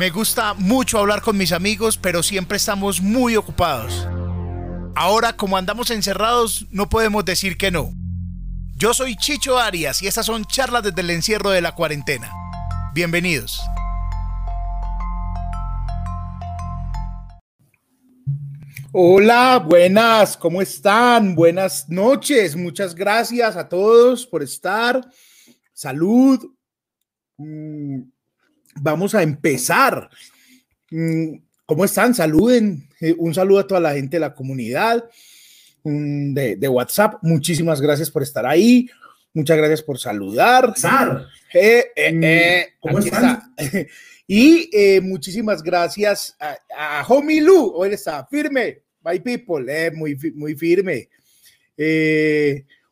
Me gusta mucho hablar con mis amigos, pero siempre estamos muy ocupados. Ahora, como andamos encerrados, no podemos decir que no. Yo soy Chicho Arias y estas son charlas desde el encierro de la cuarentena. Bienvenidos. Hola, buenas, ¿cómo están? Buenas noches, muchas gracias a todos por estar. Salud. Mm, vamos a empezar. Mm, ¿Cómo están? Saluden. Eh, un saludo a toda la gente de la comunidad mm, de, WhatsApp. Muchísimas gracias por estar ahí. Muchas gracias por saludar. Eh, eh, ¿Cómo están? Y muchísimas gracias a, a Homie Lu. Hoy está firme. Bye people. muy, muy firme.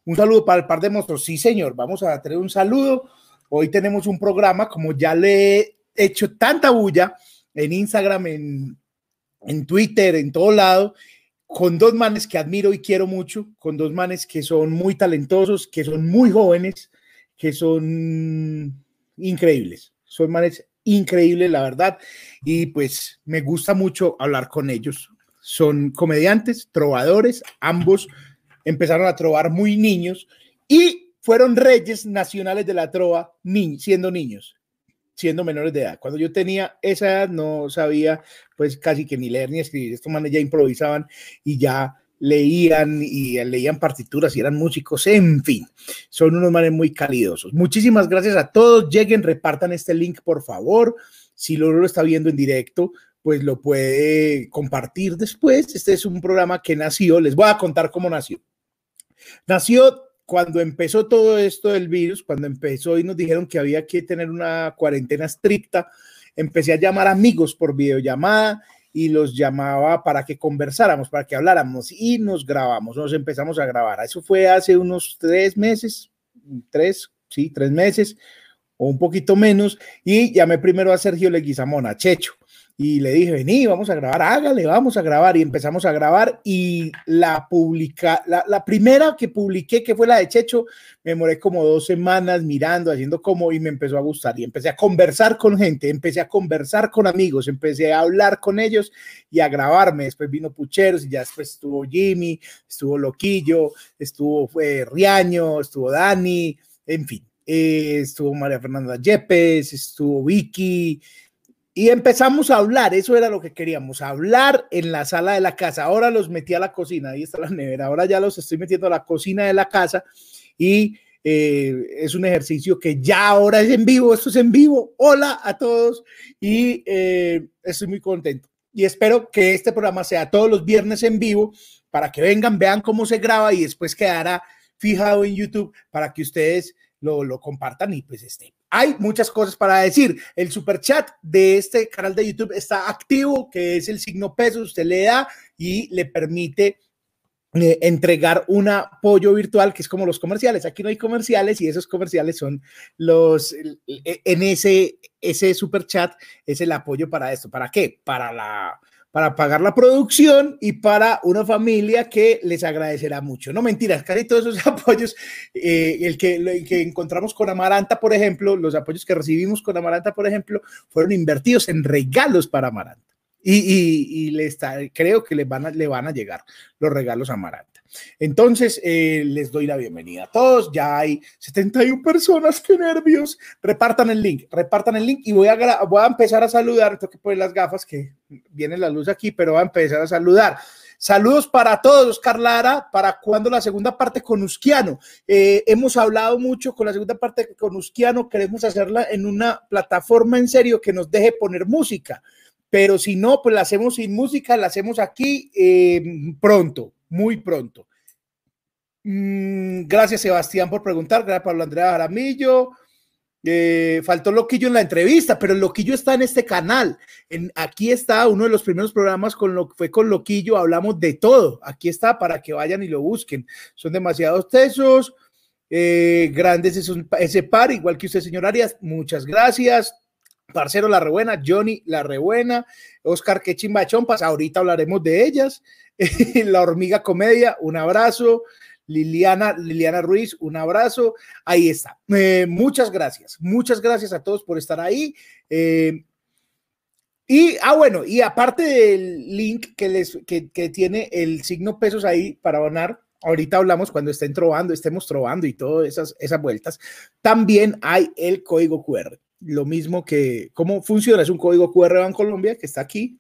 un saludo para el par de monstruos. Sí, señor. Vamos a tener un saludo. Hoy tenemos un programa, como ya le hecho tanta bulla en Instagram, en, en Twitter, en todo lado, con dos manes que admiro y quiero mucho, con dos manes que son muy talentosos, que son muy jóvenes, que son increíbles. Son manes increíbles, la verdad, y pues me gusta mucho hablar con ellos. Son comediantes, trovadores, ambos empezaron a trobar muy niños y fueron reyes nacionales de la trova siendo niños siendo menores de edad. Cuando yo tenía esa edad no sabía pues casi que ni leer ni escribir. Estos manes ya improvisaban y ya leían y leían partituras y eran músicos, en fin, son unos manes muy calidosos. Muchísimas gracias a todos, lleguen, repartan este link por favor. Si lo, lo está viendo en directo, pues lo puede compartir después. Este es un programa que nació, les voy a contar cómo nació. Nació cuando empezó todo esto del virus, cuando empezó y nos dijeron que había que tener una cuarentena estricta, empecé a llamar amigos por videollamada y los llamaba para que conversáramos, para que habláramos y nos grabamos, nos empezamos a grabar. Eso fue hace unos tres meses, tres, sí, tres meses o un poquito menos y llamé primero a Sergio Leguizamón, a Checho y le dije, vení, vamos a grabar, hágale, vamos a grabar. Y empezamos a grabar y la publica, la, primera que publiqué, que fue la de Checho, me moré como dos semanas mirando, haciendo como, y me empezó a gustar. Y empecé a conversar con gente, empecé a conversar con amigos, empecé a hablar con ellos y a grabarme. Después vino Pucheros y ya después estuvo Jimmy, estuvo Loquillo, estuvo fue Riaño, estuvo Dani, en fin. Eh, estuvo María Fernanda Yepes, estuvo Vicky, y empezamos a hablar, eso era lo que queríamos, hablar en la sala de la casa. Ahora los metí a la cocina, ahí está la nevera, ahora ya los estoy metiendo a la cocina de la casa y eh, es un ejercicio que ya ahora es en vivo, esto es en vivo. Hola a todos y eh, estoy muy contento. Y espero que este programa sea todos los viernes en vivo para que vengan, vean cómo se graba y después quedará fijado en YouTube para que ustedes lo, lo compartan y pues estén hay muchas cosas para decir. El super chat de este canal de YouTube está activo, que es el signo peso, usted le da y le permite eh, entregar un apoyo virtual que es como los comerciales. Aquí no hay comerciales y esos comerciales son los en ese ese super chat es el apoyo para esto. ¿Para qué? Para la para pagar la producción y para una familia que les agradecerá mucho. No mentiras, casi todos esos apoyos, eh, el, que, encontramos con Amaranta, por ejemplo, los apoyos que recibimos con Amaranta, por ejemplo, fueron invertidos en regalos para Amaranta. Y, creo que le van a llegar los regalos a Amaranta. Entonces, eh, les doy la bienvenida a todos. Ya hay 71 personas, qué nervios. Repartan el link, repartan el link y voy a, voy a empezar a saludar. Tengo que poner las gafas que viene la luz aquí, pero voy a empezar a saludar. Saludos para todos, Oscar Lara. ¿Para cuando la segunda parte con Usquiano? Eh, hemos hablado mucho con la segunda parte con Usquiano. Queremos hacerla en una plataforma en serio que nos deje poner música. Pero si no, pues la hacemos sin música, la hacemos aquí eh, pronto muy pronto. Mm, gracias, Sebastián, por preguntar. Gracias, Pablo Andrea Jaramillo. Eh, faltó Loquillo en la entrevista, pero Loquillo está en este canal. En, aquí está uno de los primeros programas con lo fue con Loquillo. Hablamos de todo. Aquí está para que vayan y lo busquen. Son demasiados tesos. Eh, grandes ese par, igual que usted, señor Arias. Muchas gracias. Parcero La Rebuena, Johnny La Rebuena, Oscar Quechimba Chompas, ahorita hablaremos de ellas. La Hormiga Comedia, un abrazo. Liliana, Liliana Ruiz, un abrazo. Ahí está. Eh, muchas gracias. Muchas gracias a todos por estar ahí. Eh, Y, ah, bueno, y aparte del link que, les, que, tiene el signo pesos ahí para donar, ahorita hablamos cuando estén trovando, estemos trovando y todas esas, esas vueltas, también hay el código QR. Lo mismo que, ¿cómo funciona? Es un código QR en Colombia que está aquí.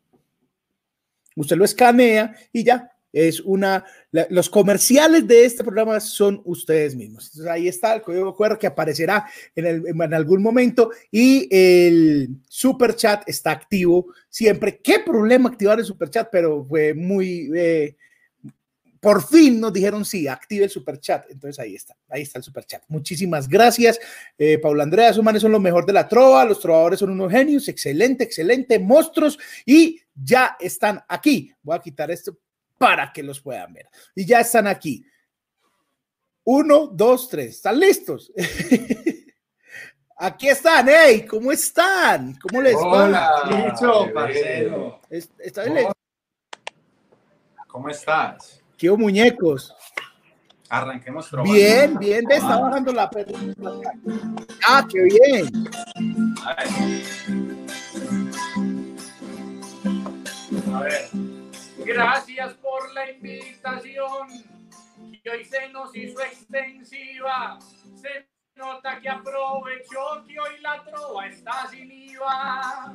Usted lo escanea y ya, es una, los comerciales de este programa son ustedes mismos. Entonces ahí está el código QR que aparecerá en, en algún momento y el super chat está activo siempre. Qué problema activar el super chat, pero fue muy, eh, por fin nos dijeron sí, active el super chat. Entonces ahí está, ahí está el super chat. Muchísimas gracias, eh, Paula Andrea. Sus manes son lo mejor de la trova. Los trovadores son unos genios, excelente, excelente, monstruos y ya están aquí. Voy a quitar esto para que los puedan ver. Y ya están aquí. Uno, dos, tres. ¿Están listos? Aquí están, hey, ¿cómo están? ¿Cómo les va? Hola, parcero. ¿Cómo estás? ¿Qué muñecos? Arranquemos Bien, bien, ve, está bajando la Ah, qué bien. A ver. Gracias por la invitación que hoy se nos hizo extensiva. Se nota que aprovechó que hoy la trova está sin IVA.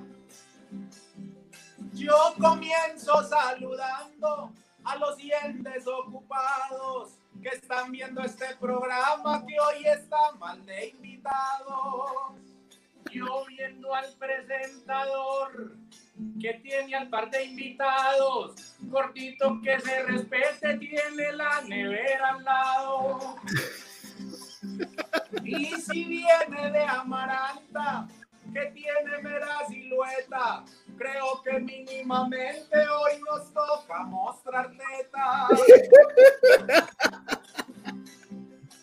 Yo comienzo saludando a los dientes ocupados que están viendo este programa que hoy está mal de invitados. Yo viendo al presentador que tiene al par de invitados, cortito que se respete, tiene la nevera al lado. Y si viene de Amaranta, que tiene mera silueta, creo que mínimamente hoy nos toca mostrar teta.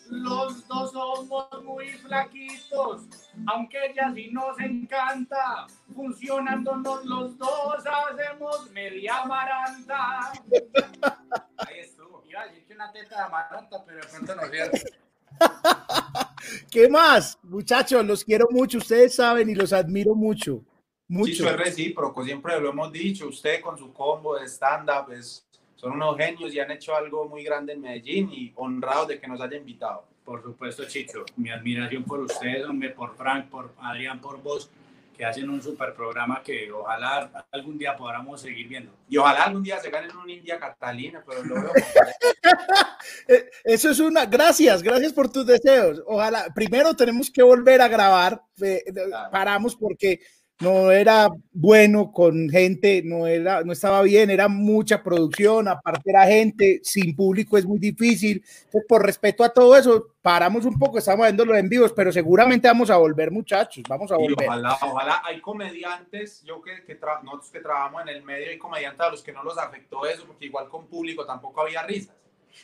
Los dos somos muy flaquitos, aunque ella sí nos encanta. Funcionándonos los dos, hacemos media amaranta. Ahí estuvo. Iba a decir que una teta de amaranta, pero de pronto no es ¿Qué más? Muchachos, los quiero mucho, ustedes saben y los admiro mucho. Mucho. Sí, es recíproco, siempre lo hemos dicho. Usted con su combo de stand-up es son unos genios y han hecho algo muy grande en Medellín y honrados de que nos haya invitado. Por supuesto, Chicho. Mi admiración por ustedes, hombre, por Frank, por Adrián, por vos, que hacen un super programa que ojalá algún día podamos seguir viendo. Y ojalá algún día se ganen un India Catalina, pero lo veo. Eh, eso es una. Gracias, gracias por tus deseos. Ojalá. Primero tenemos que volver a grabar. Eh, paramos porque no era bueno con gente, no, era, no estaba bien, era mucha producción, aparte era gente, sin público es muy difícil. por respeto a todo eso, paramos un poco, estamos viendo en vivos, pero seguramente vamos a volver, muchachos, vamos a volver. ojalá, ojalá, hay comediantes, yo que, que nosotros que trabajamos en el medio, hay comediantes a los que no los afectó eso, porque igual con público tampoco había risas.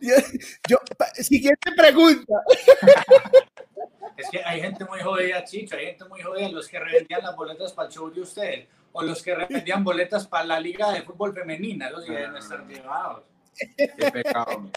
yo, yo, siguiente pregunta. Es que hay gente muy jodida, Chicho, hay gente muy jodida, los que revendían las boletas para el show de usted, o los que revendían boletas para la liga de fútbol femenina, los que deben estar llevados. Qué pecado.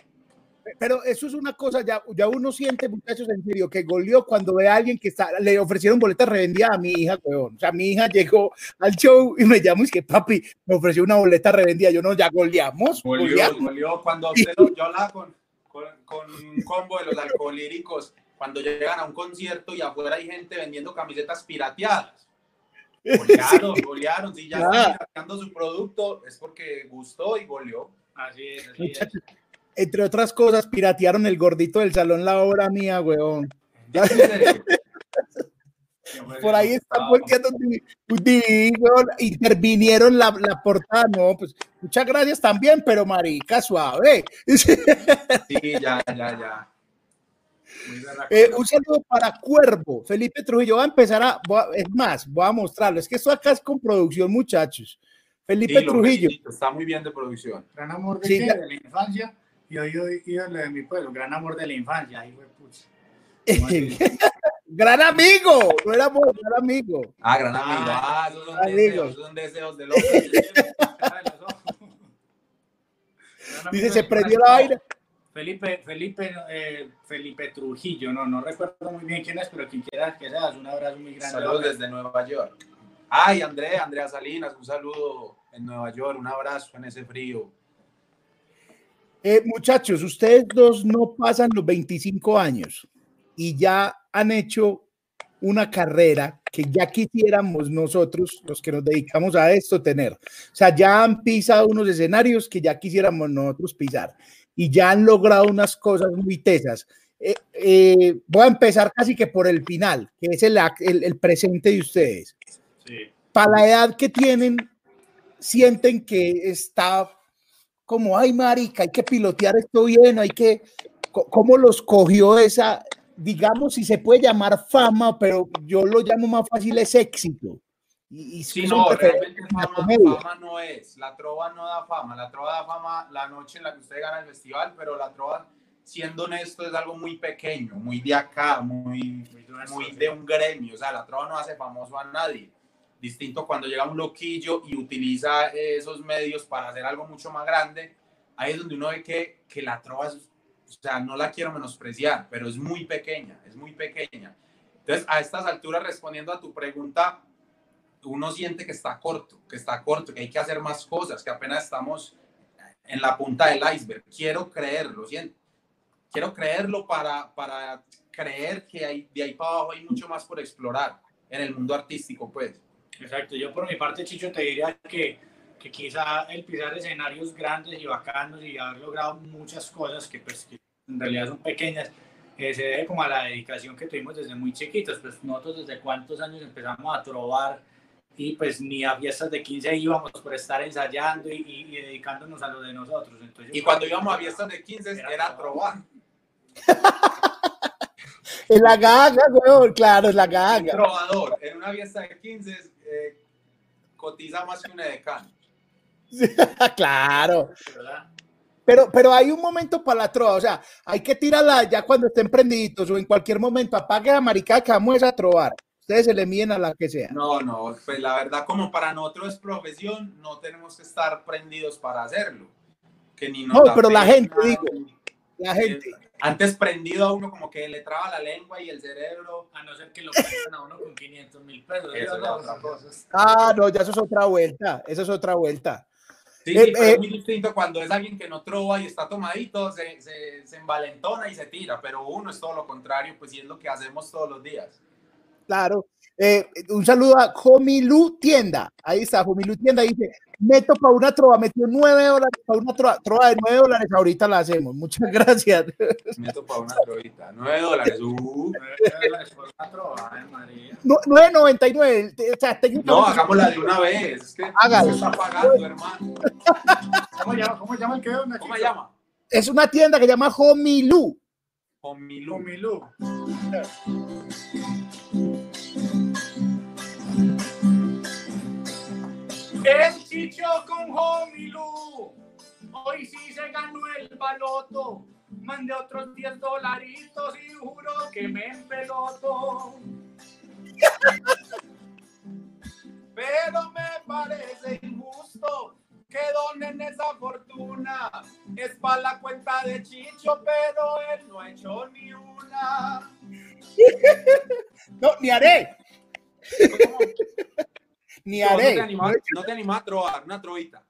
Pero eso es una cosa, ya, ya uno siente, muchachos, en serio, que goleó cuando ve a alguien que está, le ofrecieron boletas revendidas a mi hija, weón. O sea, mi hija llegó al show y me llamó y es que papi, me ofreció una boleta revendida. Yo no, ya goleamos. Goleó, Cuando usted lo, yo hablaba con, con, con un combo de los alcohólicos cuando llegan a un concierto y afuera hay gente vendiendo camisetas pirateadas. Golearon, golearon. Si ya están pirateando su producto, es porque gustó y goleó. Así es, así es. Entre otras cosas, piratearon el gordito del salón la obra mía, weón. Por ahí están volteando intervinieron la, la, portada, no, pues muchas gracias también, pero marica, suave. Sí, ya, ya, ya. Eh, un saludo para Cuervo, Felipe Trujillo. Va a empezar a, es más, voy a mostrarlo. Es que esto acá es con producción, muchachos. Felipe Trujillo. Está muy bien de producción. Gran amor de, la infancia. Y hoy, hoy, lo de mi pueblo. Gran amor de la infancia. Ahí fue, gran amigo, no era amor, gran amigo. Ah, gran amigo. Ah, esos son deseos, son deseos de los. Dice, se prendió la vaina Felipe, Felipe, eh, Felipe Trujillo, no, no recuerdo muy bien quién es, pero quien quiera que seas, un abrazo muy grande. Saludos desde Nueva York. Ay, Andrea, Andrea Salinas, un saludo en Nueva York, un abrazo en ese frío. Eh, muchachos, ustedes dos no pasan los 25 años y ya han hecho una carrera que ya quisiéramos nosotros, los que nos dedicamos a esto, tener. O sea, ya han pisado unos escenarios que ya quisiéramos nosotros pisar y ya han logrado unas cosas muy tesas. Eh, eh, voy a empezar casi que por el final, que es el, el, presente de ustedes. Para la edad que tienen, sienten que está como, ay, marica, hay que pilotear esto bien, hay que, ¿cómo los cogió esa, digamos, si se puede llamar fama, pero yo lo llamo más fácil, es éxito? Y, sí, no, realmente fama, no es, la trova no da fama, la trova da fama la noche en la que usted gana el festival, pero la trova, siendo honesto, es algo muy pequeño, muy de acá, muy, muy de un gremio, o sea, la trova no hace famoso a nadie. Distinto cuando llega un loquillo y utiliza esos medios para hacer algo mucho más grande, ahí es donde uno ve que, que la trova, o sea, no la quiero menospreciar, pero es muy pequeña, es muy pequeña. Entonces, a estas alturas, respondiendo a tu pregunta, uno siente que está corto, que está corto, que hay que hacer más cosas, que apenas estamos en la punta del iceberg. Quiero creerlo, siento. Quiero creerlo para, para creer que hay, de ahí para abajo hay mucho más por explorar en el mundo artístico, pues. Exacto, yo por mi parte, Chicho, te diría que, que quizá el pisar escenarios grandes y bacanos y haber logrado muchas cosas que, pues, en realidad son pequeñas, eh, se debe como a la dedicación que tuvimos desde muy chiquitos. Pues nosotros desde cuántos años empezamos a trobar y pues ni a fiestas de 15 íbamos por estar ensayando y, y, dedicándonos a lo de nosotros. Entonces, y cuando íbamos a fiestas de 15 era, era trobar. en la gaga, weón, claro, es la gaga. trovador, en una fiesta de 15 eh, cotiza más que una decana. claro. Pero, pero hay un momento para la trova, o sea, hay que tirarla ya cuando estén prendiditos o en cualquier momento, apague a maricada que vamos a trobar. Ustedes se le miden a la que sea. No, no, pues la verdad, como para nosotros es profesión, no tenemos que estar prendidos para hacerlo. Que ni no, pero la gente, digo, la gente. Antes prendido a uno como que le traba la lengua y el cerebro. A no ser que lo prendan a uno con 500 mil pesos. Eso es otra cosa. Ah, no, ya eso es otra vuelta. Eso es otra vuelta. Sí, eh, es eh, muy distinto cuando es alguien que no trova y está tomadito, se, se, se envalentona y se tira, pero uno es todo lo contrario, pues sí es lo que hacemos todos los días. Claro. Eh, un saludo a Jomilu Tienda. Ahí está, Jomilu Tienda dice, meto para una trova, metió nueve dólares para una trova, de nueve dólares, ahorita la hacemos. Muchas gracias. Meto para una trovita, nueve dólares. Uh. dólares por una trova, eh, María. Nueve noventa y nueve. O sea, no, hagámosla de una vez. Es que Hágalo. se está pagando, hermano. ¿Cómo llama? ¿Cómo llama el que ¿Cómo se llama? Es una tienda que se llama Homilu. Homilu. Homilu. El Chicho con Homilu. Hoy sí se ganó el baloto. Mandé otros 10 dolaritos y juro que me empeloto. Pero me parece injusto que donen esa fortuna. Es para la cuenta de Chicho, pero él no ha hecho ni una. No, ni haré. Ni haré. No te animas, a trobar, una trovita.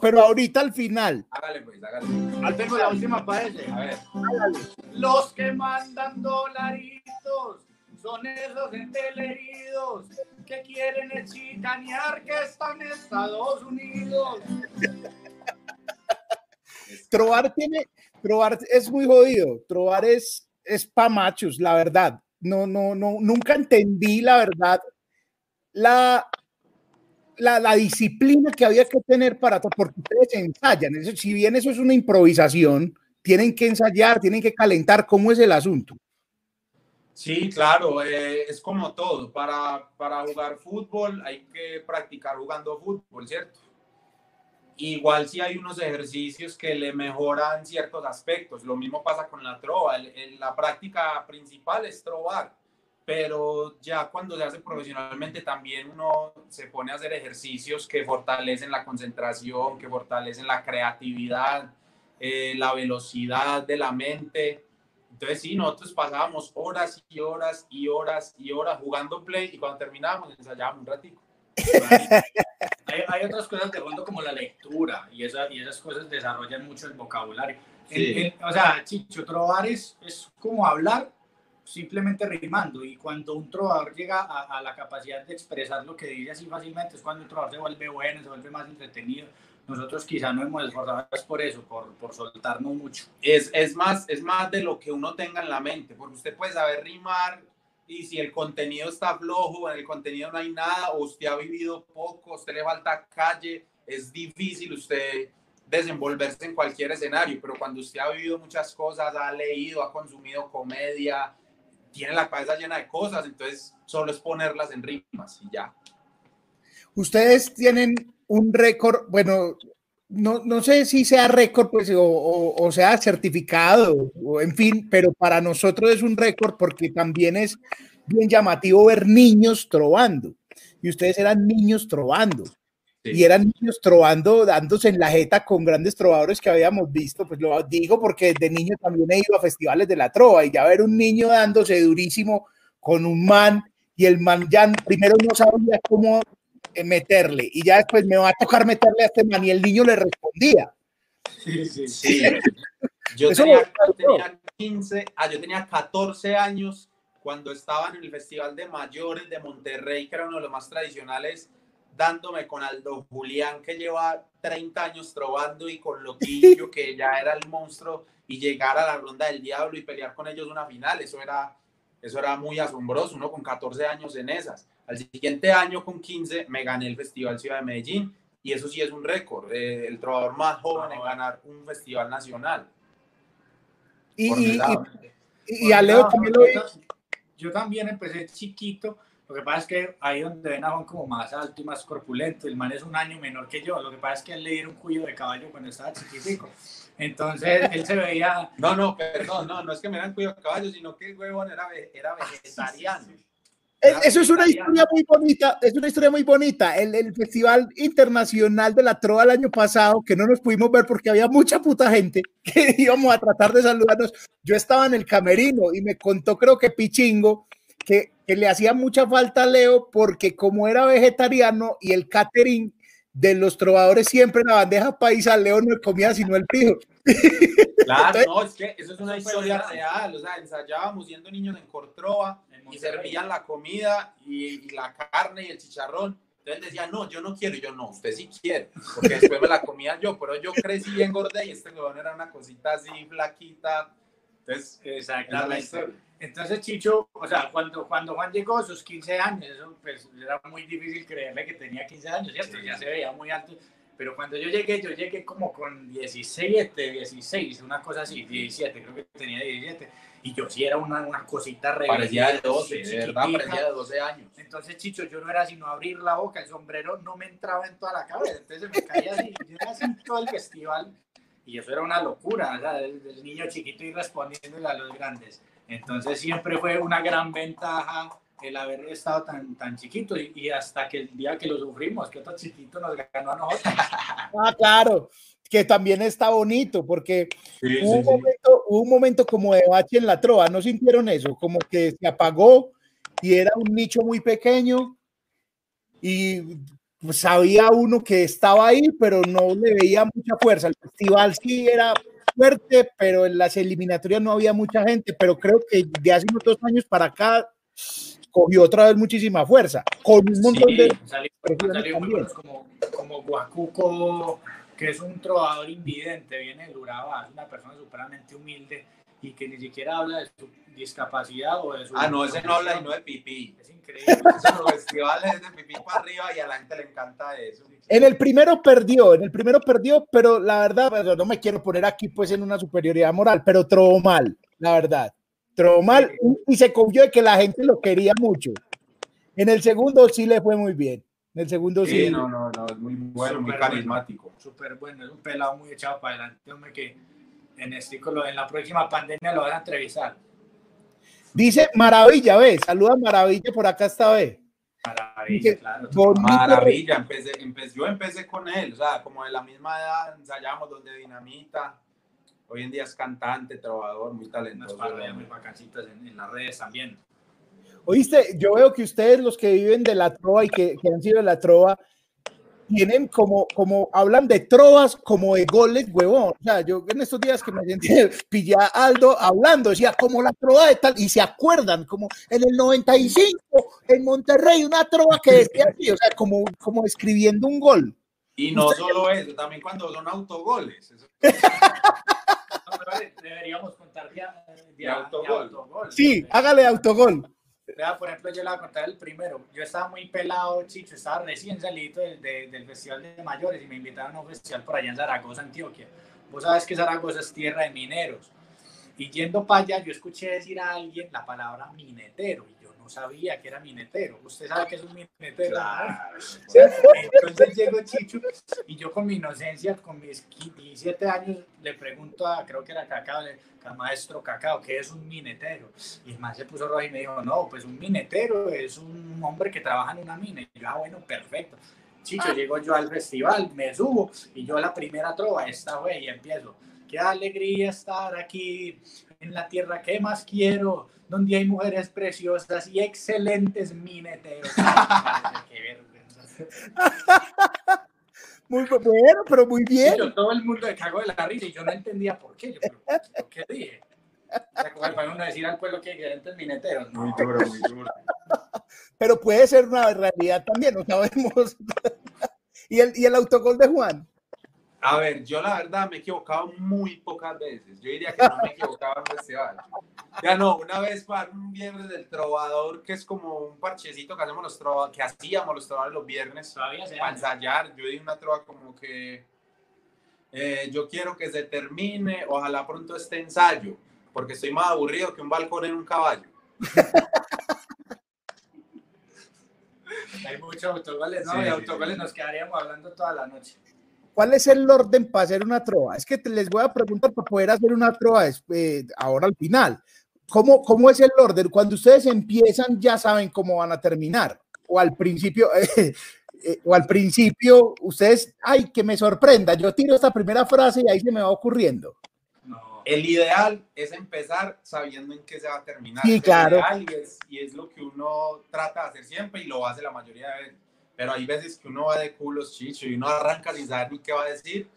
pero ahorita al final. Hágale pues, hágale. Al tengo la última para ese. A ver. Los que mandan dolaritos son esos enteleridos que quieren chicanear que están en Estados Unidos. Trobar tiene, trobar es muy jodido. Trobar es, es pa' machos, la verdad. No, no, no, nunca entendí la verdad. La, la, disciplina que había que tener para porque ustedes ensayan. Eso, si bien eso es una improvisación, tienen que ensayar, tienen que calentar. ¿Cómo es el asunto? Sí, claro, eh, es como todo. Para, para jugar fútbol hay que practicar jugando fútbol, ¿cierto? Igual si hay unos ejercicios que le mejoran ciertos aspectos. Lo mismo pasa con la trova. la práctica principal es trovar, pero ya cuando se hace profesionalmente también uno se pone a hacer ejercicios que fortalecen la concentración, que fortalecen la creatividad, eh, la velocidad de la mente. Entonces sí, nosotros pasábamos horas y horas y horas y horas jugando play y cuando terminábamos ensayábamos un ratito. hay, hay, otras cosas de fondo como la lectura y, esa, y esas cosas desarrollan mucho el vocabulario. o sea, Chicho, trobar es, es como hablar simplemente rimando y cuando un trovador llega a, la capacidad de expresar lo que dice así fácilmente es cuando un trovador se vuelve bueno, se vuelve más entretenido. Nosotros quizá no hemos esforzado por eso, por, por soltarnos mucho. Es, es, más, es más de lo que uno tenga en la mente, porque usted puede saber rimar y si el contenido está flojo, en el contenido no hay nada, o usted ha vivido poco, usted le falta calle, es difícil usted desenvolverse en cualquier escenario, pero cuando usted ha vivido muchas cosas, ha leído, ha consumido comedia, tiene la cabeza llena de cosas, entonces solo es ponerlas en rimas y ya. Ustedes tienen un récord, bueno, no, no, sé si sea récord pues, o, sea certificado, en fin, pero para nosotros es un récord porque también es bien llamativo ver niños trovando. Y ustedes eran niños trovando. Sí. Y eran niños trovando, dándose en la jeta con grandes trovadores que habíamos visto. Pues lo digo porque de niño también he ido a festivales de la trova y ya ver un niño dándose durísimo con un man y el man ya primero no sabía cómo meterle y ya después me va a tocar meterle a este man y el niño le respondía. Sí, sí, sí. Yo tenía, yo tenía 15, ah, yo tenía 14 años cuando estaba en el Festival de Mayores de Monterrey, que era uno de los más tradicionales, dándome con Aldo Julián, que lleva 30 años trovando, y con Loquillo, que ya era el monstruo, y llegar a la ronda del diablo y pelear con ellos una final, eso era, eso era muy asombroso, uno con 14 años en esas. Al siguiente año, con 15, me gané el Festival Ciudad de Medellín y eso sí es un récord, eh, el trovador más joven en ganar un festival nacional. Y, y, y, y, a Leo también lo Yo también empecé chiquito, lo que pasa es que ahí donde ven a Juan como más alto y más corpulento, el man es un año menor que yo, lo que pasa es que él le dieron un cuello de caballo cuando estaba chiquitico. Entonces él se veía... No, no, perdón, no, no es que me dieran cuello de caballo, sino que el huevón era, era vegetariano. Eso es una historia muy bonita, es una historia muy bonita. El, el, Festival Internacional de la Trova el año pasado, que no nos pudimos ver porque había mucha puta gente que íbamos a tratar de saludarnos. Yo estaba en el camerino y me contó, creo que Pichingo, que, que le hacía mucha falta a Leo porque como era vegetariano y el catering de los trovadores siempre en la bandeja paisa, Leo no comía sino el pijo. Claro, Entonces, no, es que eso es una historia real, o sea, ensayábamos siendo niños en Cortrova y servían la comida y, y, la carne y el chicharrón. Entonces decía, no, yo no quiero, y yo no, usted sí quiere, porque después me la comía yo, pero yo crecí y engordé y este huevón era una cosita así flaquita. Entonces, exactamente. Entonces, Chicho, o sea, cuando, cuando Juan llegó a sus 15 años, eso pues era muy difícil creerle que tenía 15 años, ¿cierto? Ya se veía muy alto. Pero cuando yo llegué, yo llegué como con 17, 16, una cosa así, 17, creo que tenía 17. Y yo sí era una, una cosita re. Parecía de 12, de verdad, parecía de 12 años. Entonces, Chicho, yo no era sino abrir la boca, el sombrero no me entraba en toda la cabeza, entonces me caía así. Yo era así todo el festival. Y eso era una locura, o sea, el, el niño chiquito y respondiéndole a los grandes. Entonces, siempre fue una gran ventaja el haber estado tan, tan chiquito y, y, hasta que el día que lo sufrimos, que otro chiquito nos ganó a nosotros. Ah, claro, que también está bonito, porque sí, hubo, sí, un momento, hubo, un momento, como de bache en la trova, ¿no sintieron eso? Como que se apagó y era un nicho muy pequeño y pues, sabía uno que estaba ahí, pero no le veía mucha fuerza. El festival sí era fuerte, pero en las eliminatorias no había mucha gente, pero creo que de hace unos dos años para acá cogió otra vez muchísima fuerza, con un montón sí, de... Salió, salió como, como Guacuco, que es un trovador invidente, viene de Urabá, es una persona supremamente humilde y que ni siquiera habla de su discapacidad o de su... Ah, no, ese no habla y no de pipí. Es increíble. Esos festivales de pipí para arriba y a la gente le encanta eso. En el primero perdió, en el primero perdió, pero la verdad, no me quiero poner aquí pues en una superioridad moral, pero trovó mal, la verdad entró mal y se confió de que la gente lo quería mucho. En el segundo sí le fue muy bien. En el segundo sí. sí no, no, no, es muy bueno, super muy carismático. Bueno, Súper bueno, es un pelado muy echado para adelante. Hombre, que en, este, en la próxima pandemia lo van a entrevistar. Dice Maravilla, ¿ves? Saluda Maravilla por acá esta vez. Maravilla, Dice, claro. Maravilla, empecé, empecé, yo empecé con él, o sea, como de la misma edad, ensayamos donde Dinamita, Hoy en día es cantante, trovador, muy Unas talentoso. parodias muy bacancitas en, en las redes también. Oíste, yo veo que ustedes, los que viven de la trova y que, que han sido de la trova, tienen como, como, hablan de trovas como de goles, huevón. O sea, yo en estos días que me sentí, pillé a Aldo hablando, decía como la trova de tal, y se acuerdan, como en el 95, en Monterrey, una trova que decía así, o sea, como, como escribiendo un gol. Y no solo eso, también cuando son autogoles. Eso- deberíamos contar de, de, De autogol. Sí, hágale autogol. Por ejemplo, yo le voy a contar el primero. Yo estaba muy pelado, Chicho, estaba recién salido del, de- del Festival de Mayores y me invitaron a un festival por allá en Zaragoza, Antioquia. Vos sabes que Zaragoza es tierra de mineros. Y yendo para allá, yo escuché decir a alguien la palabra minetero no sabía que era minetero. Usted sabe que es un minetero. Entonces llegó Chicho y yo con mi inocencia, con mis 17 años, le pregunto a, creo que era Cacao, le, al maestro Cacao, ¿qué es un minetero? Y el maestro se puso rojo y me dijo, no, pues un minetero es un hombre que trabaja en una mina. Y yo, ah, bueno, perfecto. Chicho, llego yo al festival, me subo y yo la primera trova, esta fue y empiezo. Qué alegría estar aquí en la tierra que más quiero, donde hay mujeres preciosas y excelentes mineteros. Qué vergüenza. Muy bu- bueno, pero muy bien. Yo, todo el mundo me cagó de la risa y yo no entendía por qué. Yo, pero, ¿pero ¿qué dije? O sea, como para uno decir al pueblo que hay excelentes mineteros. No, Muy duro, muy duro. Pero puede ser una realidad también, no sabemos. y, el, y el autogol de Juan. A ver, yo la verdad me he equivocado muy pocas veces. Yo diría que no me he equivocado en festival. Ya no, una vez para un viernes del trovador, que es como un parchecito que hacemos los trova- que hacíamos los trovadores los viernes todavía para ensayar. Yo di una trova como que eh, yo quiero que se termine, ojalá pronto este ensayo, porque estoy más aburrido que un balcón en un caballo. Hay muchos autogoles, ¿no? Sí, sí, autogoles sí. nos quedaríamos hablando toda la noche. ¿Cuál es el orden para hacer una trova? Es que te- les voy a preguntar para poder hacer una trova eh, ahora al final. ¿Cómo, ¿Cómo es el orden? Cuando ustedes empiezan ya saben cómo van a terminar. O al principio, eh, eh, o al principio ustedes, ay, que me sorprenda, yo tiro esta primera frase y ahí se me va ocurriendo. No. El ideal es empezar sabiendo en qué se va a terminar. Sí, Es el claro. ideal Y es, y es lo que uno trata de hacer siempre y lo hace la mayoría de veces. Pero hay veces que uno va de culos, chicho, y uno arranca sin saber ni qué va a decir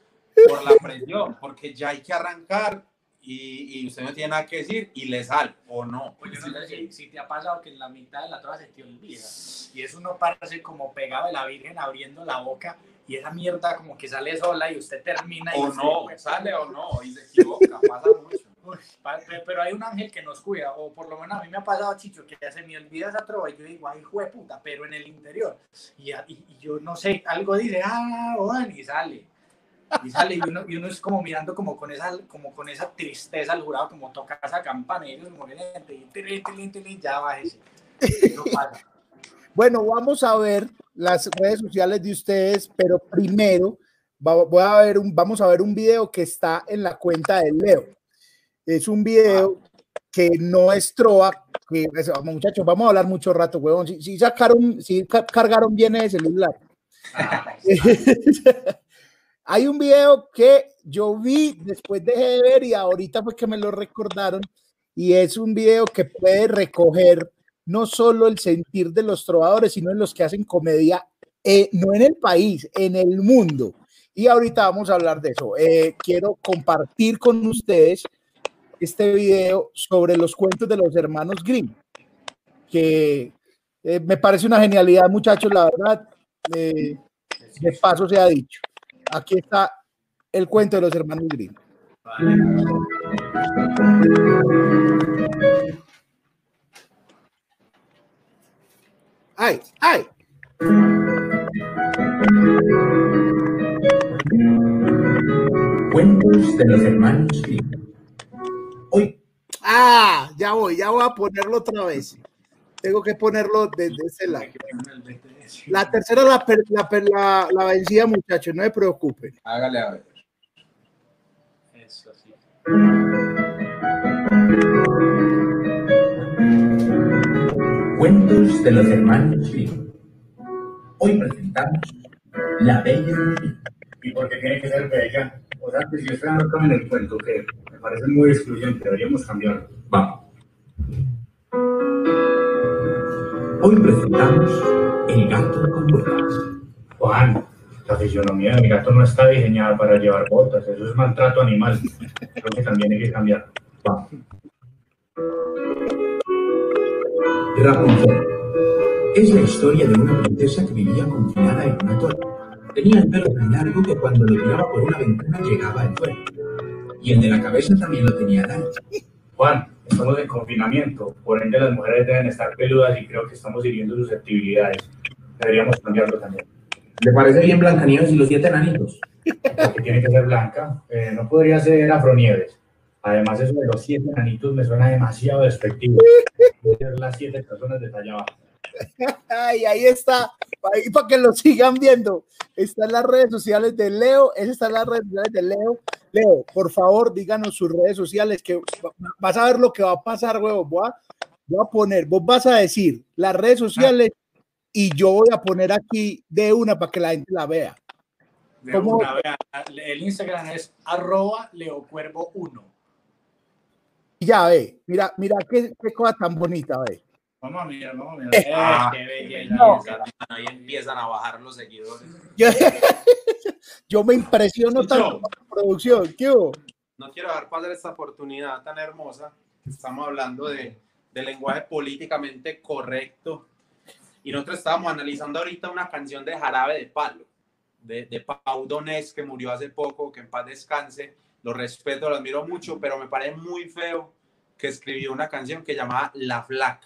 por la presión, porque ya hay que arrancar y, y usted no tiene nada que decir y le sale, o no. Pues yo no sé si, si te ha pasado que en la mitad de la trova se te olvida. Y es uno parece como pegado de la Virgen abriendo la boca y esa mierda como que sale sola y usted termina y O no, pues, sale o no, y se equivoca, pasa mucho. Pe- pero hay un ángel que nos cuida, o por lo menos a mí me ha pasado, Chicho, que ya se me olvida esa trova y yo digo, ay, hijo puta, pero en el interior. Y, y- y yo no sé, algo dice, ah, bueno, y sale. Y sale, y uno, y uno es como mirando como con esa, como con esa tristeza al jurado, como toca esa campana, y ellos como y ya bájese. Bueno, vamos a ver las redes sociales de ustedes, pero primero voy a ver un, vamos a ver un video que está en la cuenta de Leo. Es un video que no es trova, que es- vamos, muchachos, vamos a hablar mucho rato, huevón. Si, si sacaron, si ca- cargaron bien el celular. Hay un video que yo vi, después dejé de ver y ahorita fue que me lo recordaron. Y es un video que puede recoger no solo el sentir de los trovadores, sino en los que hacen comedia, eh, no en el país, en el mundo. Y ahorita vamos a hablar de eso. Eh, quiero compartir con ustedes este video sobre los cuentos de los hermanos Grimm, que eh, me parece una genialidad, muchachos, la verdad. eh, de paso se ha dicho. Aquí está el cuento de los hermanos Grimm. ¡Ay! ¡Ay! Cuentos de los hermanos Grimm. ¡Ah! Ya voy, ya voy a ponerlo otra vez. Tengo que ponerlo desde ese lado. La tercera la, la, la, la vencida, muchachos, no se preocupen. Hágale a ver. Eso sí. Cuentos de los hermanos Grimm. Hoy presentamos La Bella y y porque tiene que ser bella. O sea, que si usted no en el cuento que parece muy excluyente, deberíamos cambiarlo. Vamos. Hoy presentamos El gato con botas. Juan, la fisionomía de mi gato no está diseñada para llevar botas, eso es maltrato animal. Creo que también hay que cambiarlo. Vamos. Rapunzel. Es la historia de una princesa que vivía confinada en una torre. Tenía el pelo tan largo que cuando lo tiraba por una ventana llegaba al suelo. Y el de la cabeza también lo tenía largo. Juan, estamos en confinamiento, por ende las mujeres deben estar peludas y creo que estamos hiriendo susceptibilidades. Deberíamos cambiarlo también. ¿Le parece bien Blancanieves y los siete enanitos? Porque tiene que ser blanca. Eh, no podría ser Afronieves. Además, eso de los siete enanitos me suena demasiado despectivo. Debe ser las siete personas de talla baja. Ay, ahí está, ahí para que lo sigan viendo. Están las redes sociales de Leo, esas están las redes sociales de Leo. Leo, por favor, díganos sus redes sociales, que vas a ver lo que va a pasar, huevo. Voy a, voy a poner, vos vas a decir las redes sociales y yo voy a poner aquí de una para que la gente la vea. De una, vea, el Instagram es arroba leocuervo1. Y Ya ve, mira, mira qué, qué cosa tan bonita, ve. Vamos a mirar, vamos a mirar. Eh, Eh, Ah, qué belleza. no. Ahí empiezan a bajar los seguidores. Yo, yo me impresiono tanto con la producción. ¿Qué hubo? No quiero dejar pasar esta oportunidad tan hermosa. Estamos hablando de, de lenguaje políticamente correcto. Y nosotros estábamos analizando ahorita una canción de Jarabe de Palo, de, de Pau Donés, que murió hace poco, que en paz descanse. Lo respeto, lo admiro mucho, pero me parece muy feo que escribió una canción que llamaba La Flaca,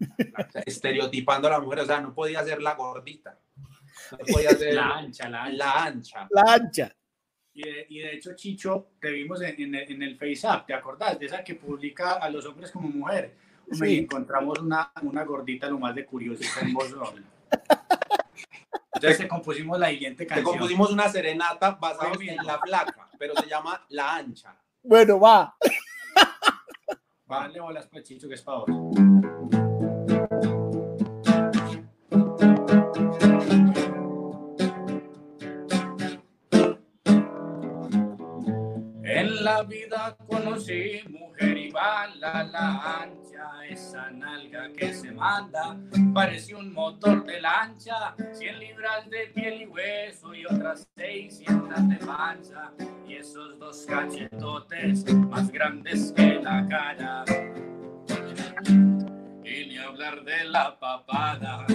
estereotipando a la mujer. O sea, no podía ser la gordita. No podía ser La ancha, la ancha. la ancha. La ancha. Y de, y de hecho, Chicho, te vimos en, en el, en el Face App, ¿te acordás? De esa que publica a los hombres como mujer. Sí. y encontramos una, una gordita lo más de curiosita en doble. Entonces te compusimos la siguiente te canción. compusimos una serenata basada bien. en la flaca, pero se llama La Ancha. Bueno, va. Dale bolas pues, Chicho, que es para vos. Vida conocí mujer y bala la ancha, esa nalga que se manda, parece un motor de lancha, 100 libras de piel y hueso y otras 600 de panza, y esos dos cachetotes más grandes que la cara. Y ni hablar de la papada.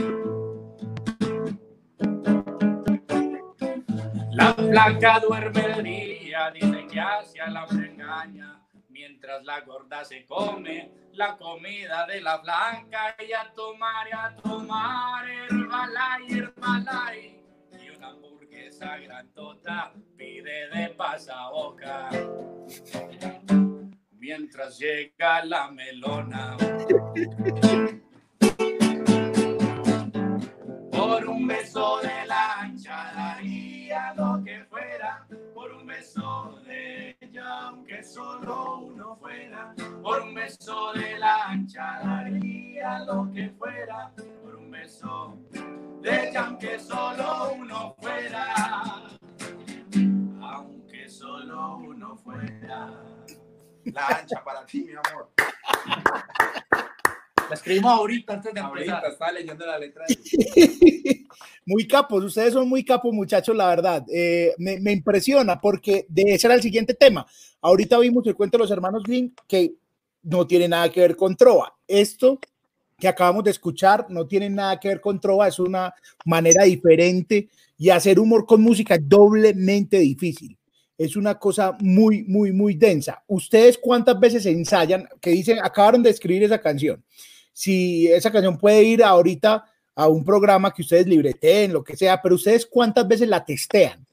La flaca duerme el día, dice que hacia la engaña, mientras la gorda se come la comida de la blanca y a tomar y a tomar Herbalay, Herbalay. Y una hamburguesa grandota pide de pasaboca. Mientras llega la melona. Por un beso de la ancha daría lo que beso de ella, aunque solo uno fuera. Por un beso de la ancha daría lo que fuera. Por un beso de ella, aunque solo uno fuera. Aunque solo uno fuera. La Ancha para ti, mi amor. La escribimos ahorita antes de Ahorita empezar. estaba leyendo la letra de Muy capos, ustedes son muy capos, muchachos, la verdad. Eh, me, me impresiona porque de ese era el siguiente tema. Ahorita vimos el cuento de los hermanos Green que no tiene nada que ver con Trova. Esto que acabamos de escuchar no tiene nada que ver con Trova, es una manera diferente y hacer humor con música es doblemente difícil. Es una cosa muy, muy, muy densa. ¿Ustedes cuántas veces ensayan? Que dicen, acabaron de escribir esa canción. Si esa canción puede ir ahorita a un programa que ustedes libreteen, lo que sea, pero ustedes cuántas veces la testean.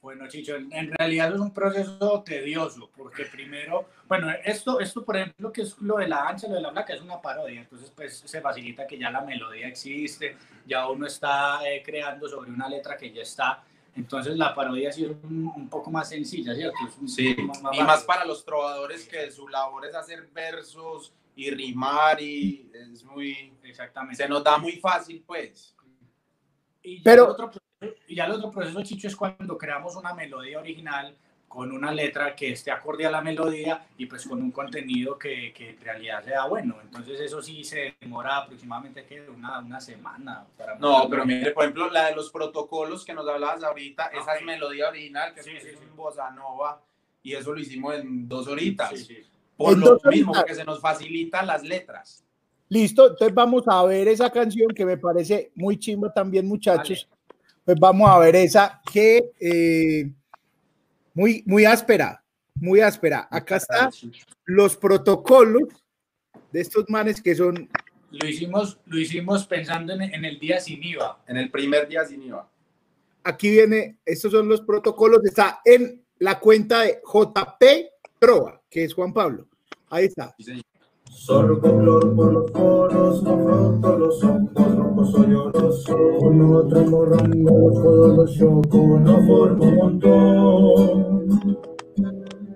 Bueno, Chicho, en realidad es un proceso tedioso, porque primero, bueno, esto, esto por ejemplo, que es lo de la ancha, lo de la blanca, es una parodia, entonces pues se facilita que ya la melodía existe, ya uno está eh, creando sobre una letra que ya está, entonces la parodia sí es un, un poco más sencilla, ¿cierto? Es un Sí, poco y más para los trovadores que su labor es hacer versos y rimar y es muy... Exactamente. Se nos da muy fácil, pues. Y ya, Pero- el otro, proceso- y ya el otro proceso, Chicho, es cuando creamos una melodía original con una letra que esté acorde a la melodía y pues con un contenido que, que en realidad sea bueno. Entonces eso sí se demora aproximadamente que una, una semana. Para No, pero mire, por ejemplo, la de los protocolos que nos hablabas ahorita, esa es melodía original, que Sí, es sí, sí. un bossa nova, y eso lo hicimos en dos horitas. Sí, sí. Por En lo mismo, horitas. porque se nos facilitan las letras. Listo, entonces vamos a ver esa canción que me parece muy chimba también, muchachos. Pues vamos a ver esa que eh, muy, muy áspera, muy áspera. Acá está los protocolos de estos manes que son Lo hicimos, lo hicimos pensando en, en el día sin IVA. En el primer día sin IVA. aquí viene, estos son los protocolos, está en la cuenta de JP Trova, que es Juan Pablo. Ahí está. Sí, señor. Sorbo color por los poros, no froto los ojos, rojos soy lloroso. No traigo rango, los codos los choco, no formo un montón.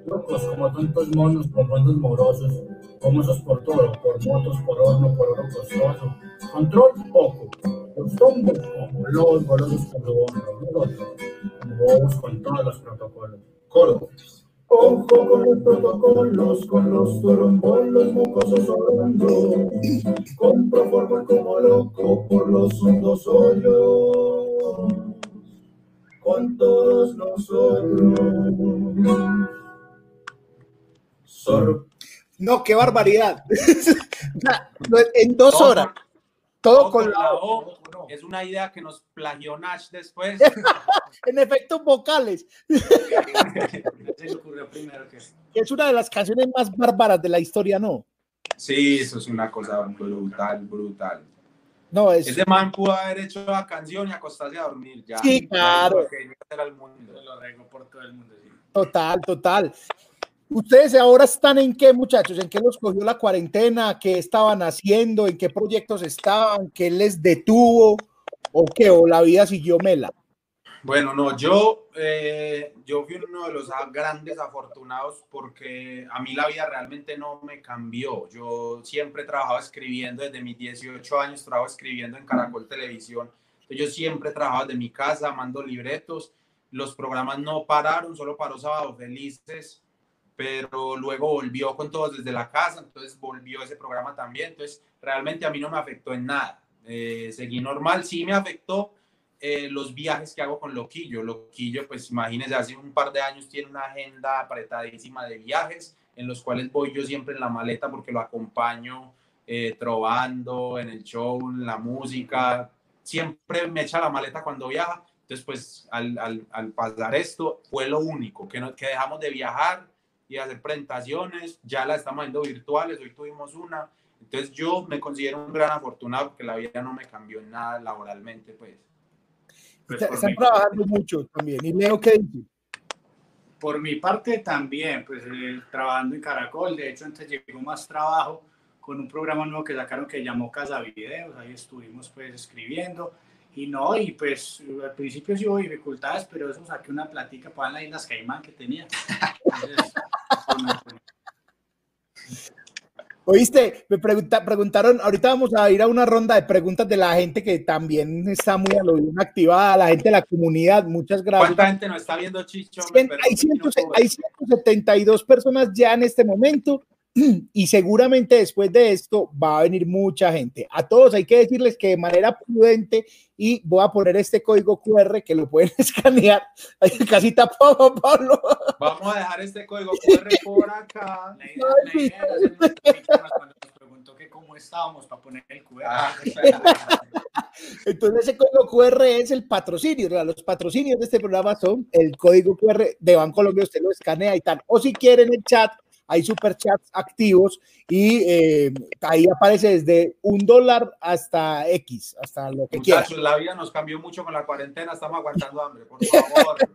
Locos como tontos monos, con fondos morosos, como esos por todo, por motos, por horno, por oro costoso. Control poco, los tombos como los golosos como los como bobos con todos los protocolos. Coro. Ojo con los protocolos, con los mocosos orando. Compro forma como loco por los hondos hoyos. Con todos nosotros. Sor No, qué barbaridad. En dos horas, todo todo con con la, O. Es una idea que nos plagió Nash después. en efectos vocales, Se le ocurrió primero que que es una de las canciones más bárbaras de la historia, ¿no? Sí, eso es una cosa brutal, brutal. No, es Ese man pudo haber hecho la canción y acostarse a dormir ya. Sí, claro. Lo que hacer al mundo. lo por todo el mundo. sí. total, total. Ustedes ahora están en qué, muchachos? ¿En qué los cogió la cuarentena? ¿Qué estaban haciendo? ¿En qué proyectos estaban? ¿Qué les detuvo? ¿O qué? ¿O la vida siguió mela? Bueno, no, yo, eh, yo fui uno de los grandes afortunados porque a mí la vida realmente no me cambió. Yo siempre he trabajado escribiendo desde mis 18 años, trabajo escribiendo en Caracol Televisión. Yo siempre he trabajado desde mi casa, mando libretos. Los programas no pararon, solo paró Sábado Felices, pero luego volvió con todos desde la casa, entonces volvió ese programa también. Entonces, realmente a mí no me afectó en nada. Eh, seguí normal, sí me afectó eh, los viajes que hago con Loquillo. Loquillo, pues imagínense, hace un par de años tiene una agenda apretadísima de viajes en los cuales voy yo siempre en la maleta porque lo acompaño eh, trovando, en el show, en la música. Siempre me echa la maleta cuando viaja. Entonces, pues al, al, al pasar esto, fue lo único, que, no, que dejamos de viajar y hacer presentaciones. Ya la estamos haciendo virtuales, hoy tuvimos una. Entonces yo me considero un gran afortunado porque la vida no me cambió en nada laboralmente, pues. Pues Está- están trabajando mucho también. ¿Y Leo qué dice? Por mi parte también, pues eh, trabajando en Caracol, de hecho antes llegó más trabajo con un programa nuevo que sacaron que llamó Casa Videos, ahí estuvimos pues escribiendo y no, y pues al principio sí hubo dificultades, pero eso saqué una platica para las Islas Caimán que tenía. Entonces, pues, Oíste, me pregunta, preguntaron, ahorita vamos a ir a una ronda de preguntas de la gente que también está muy a lo bien activada, la gente de la comunidad, muchas gracias. ¿Cuánta gente nos está viendo, Chicho? Cien- Pero- hay, 100 hay 172 personas ya en este momento y seguramente después de esto va a venir mucha gente. A todos hay que decirles que de manera prudente y voy a poner este código QR que lo pueden escanear. Ahí casi Juan Pablo. Vamos a dejar este código QR por acá. la idea, la idea era hacer un capítulo cuando nos preguntó que cómo estábamos para poner el QR. Ah, Entonces ese código QR es el patrocinio. ¿verdad? Los patrocinios de este programa son el código QR de Bancolombia. Usted lo escanea y tal. O si quieren el chat, hay superchats activos y eh, ahí aparece desde un dólar hasta X, hasta lo que quieras. La vida nos cambió mucho con la cuarentena, estamos aguantando hambre, por favor.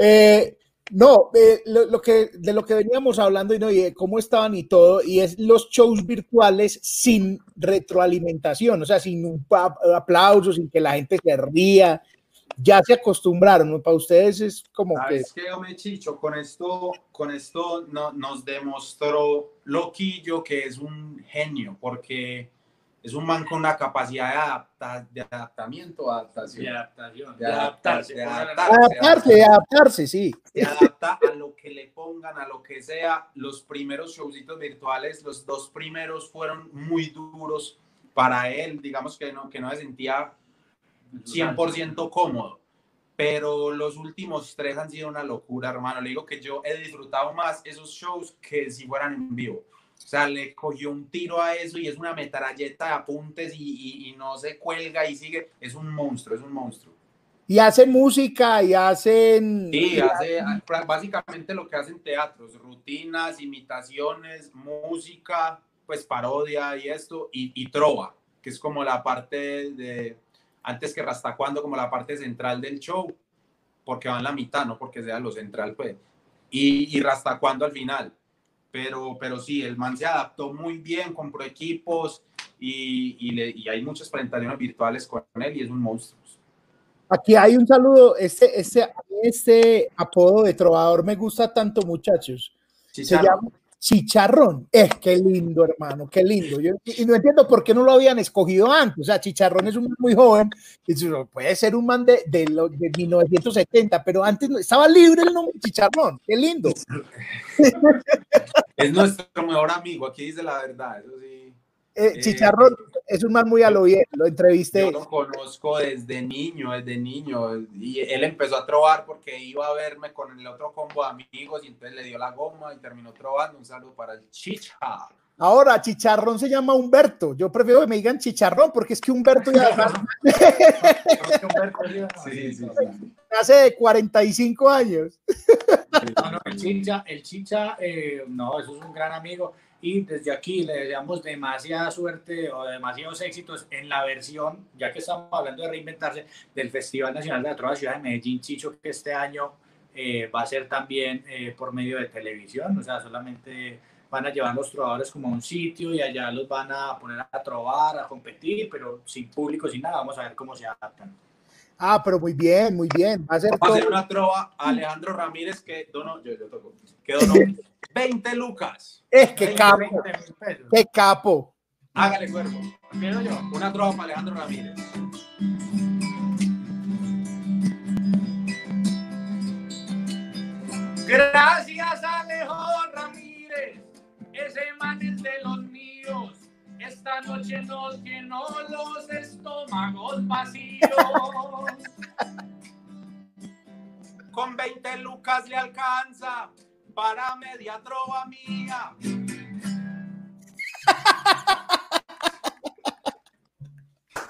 Eh, no, eh, lo, lo que, de lo que veníamos hablando y, no, y de cómo estaban y todo, y es los shows virtuales sin retroalimentación, o sea, sin un aplauso, sin que la gente se ría. Ya se acostumbraron, ¿no? Para ustedes es como que ¿Sabes qué, hombre, Chicho? Con esto, con esto no, nos demostró Loquillo que es un genio, porque es un man con una capacidad de, adapta, de adaptamiento, adaptación. De adaptación. De De adaptarse, adaptarse. de Adaptarse, adaptarse, sí. se adapta a lo que le pongan, a lo que sea. Los primeros showcitos virtuales, los dos primeros fueron muy duros para él, digamos que no, que no se sentía 100% cómodo. Pero los últimos tres han sido una locura, hermano. Le digo que yo he disfrutado más esos shows que si fueran en vivo. O sea, le cogió un tiro a eso y es una metralleta de apuntes y, y- y no se cuelga y sigue. Es un monstruo, es un monstruo. Y hacen música y hacen. Sí, hace pra- básicamente lo que hacen teatros, rutinas, imitaciones, música, pues parodia y esto, y, y trova, que es como la parte de, antes que Rasta Cuando, como la parte central del show, porque va en la mitad, no porque sea lo central, pues, y, y Rasta Cuando al final. Pero, pero sí, el man se adaptó muy bien, compró equipos y, y, le- y hay muchas presentaciones virtuales con él y es un monstruo. Aquí hay un saludo. Este, este, este apodo de trovador me gusta tanto, muchachos. Se Chicharro. llama Chicharrón. Es que lindo, hermano, qué lindo. Y no entiendo por qué no lo habían escogido antes. O sea, Chicharrón es un muy joven. Puede ser un man de, de, lo- de 1970, pero antes estaba libre el nombre Chicharrón. Qué lindo. Es nuestro mejor amigo, aquí dice la verdad, eso sí. Eh, Eh, Chicharrón es un man muy a lo bien. Lo entrevisté. Yo lo conozco desde niño, desde niño, y él empezó a trobar porque iba a verme con el otro combo de amigos y entonces le dio la goma y terminó trobando. Un saludo para el Chicha. Ahora, Chicharrón se llama Humberto. Yo prefiero que me digan Chicharrón porque es que Humberto ya Sí, sí, sí. hace de 45 años. No, no, el Chicha, el Chicha, eh, no, eso es un gran amigo y desde aquí le deseamos demasiada suerte o demasiados éxitos en la versión, ya que estamos hablando de reinventarse, del Festival Nacional de la Trova Ciudad de Medellín, Chicho, que este año eh, va a ser también eh, por medio de televisión, o sea, solamente van a llevar los trovadores como a un sitio y allá los van a poner a trobar, a competir, pero sin público, sin nada, vamos a ver cómo se adaptan. Ah, pero muy bien, muy bien. Va a ser a una trova a Alejandro Ramírez que donó, yo, yo toco, que donó 20 lucas. Es que 20, capo, 20 mil pesos. qué capo. Hágale cuerpo. Empiezo yo. Una trova para Alejandro Ramírez. Gracias Alejo Ramírez, ese man es de los míos. Esta noche nos llenó los estómagos vacíos. Con 20 lucas le alcanza para media trova mía.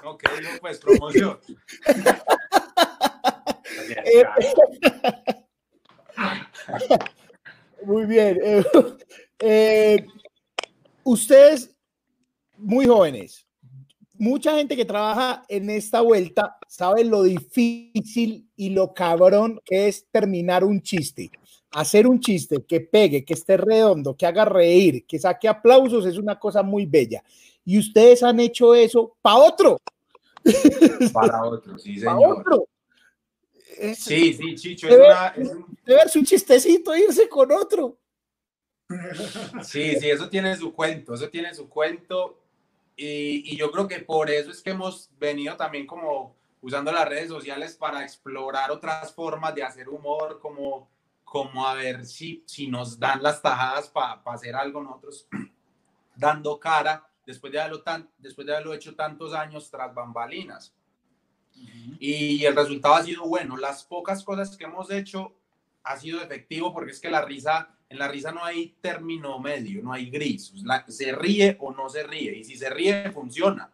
Ok, no, pues promoción. Muy bien. eh, eh, ustedes, muy jóvenes, mucha gente que trabaja en esta vuelta sabe lo difícil y lo cabrón que es terminar un chiste. Hacer un chiste que pegue, que esté redondo, que haga reír, que saque aplausos es una cosa muy bella. Y ustedes han hecho eso para otro, Para otro, sí, para señor. otro. Es, Sí, sí, Chicho, es una, es un- un chistecito irse con otro. Sí, sí, eso tiene su cuento, eso tiene su cuento. Y, y yo creo que por eso es que hemos venido también como usando las redes sociales para explorar otras formas de hacer humor, como, como a ver si, si nos dan las tajadas para hacer algo nosotros dando cara después de, haberlo tan, después de haberlo hecho tantos años tras bambalinas. Y el resultado ha sido bueno. Las pocas cosas que hemos hecho ha sido efectivo porque es que la risa, en la risa no hay término medio, no hay gris. La- se ríe o no se ríe. Y si se ríe, funciona.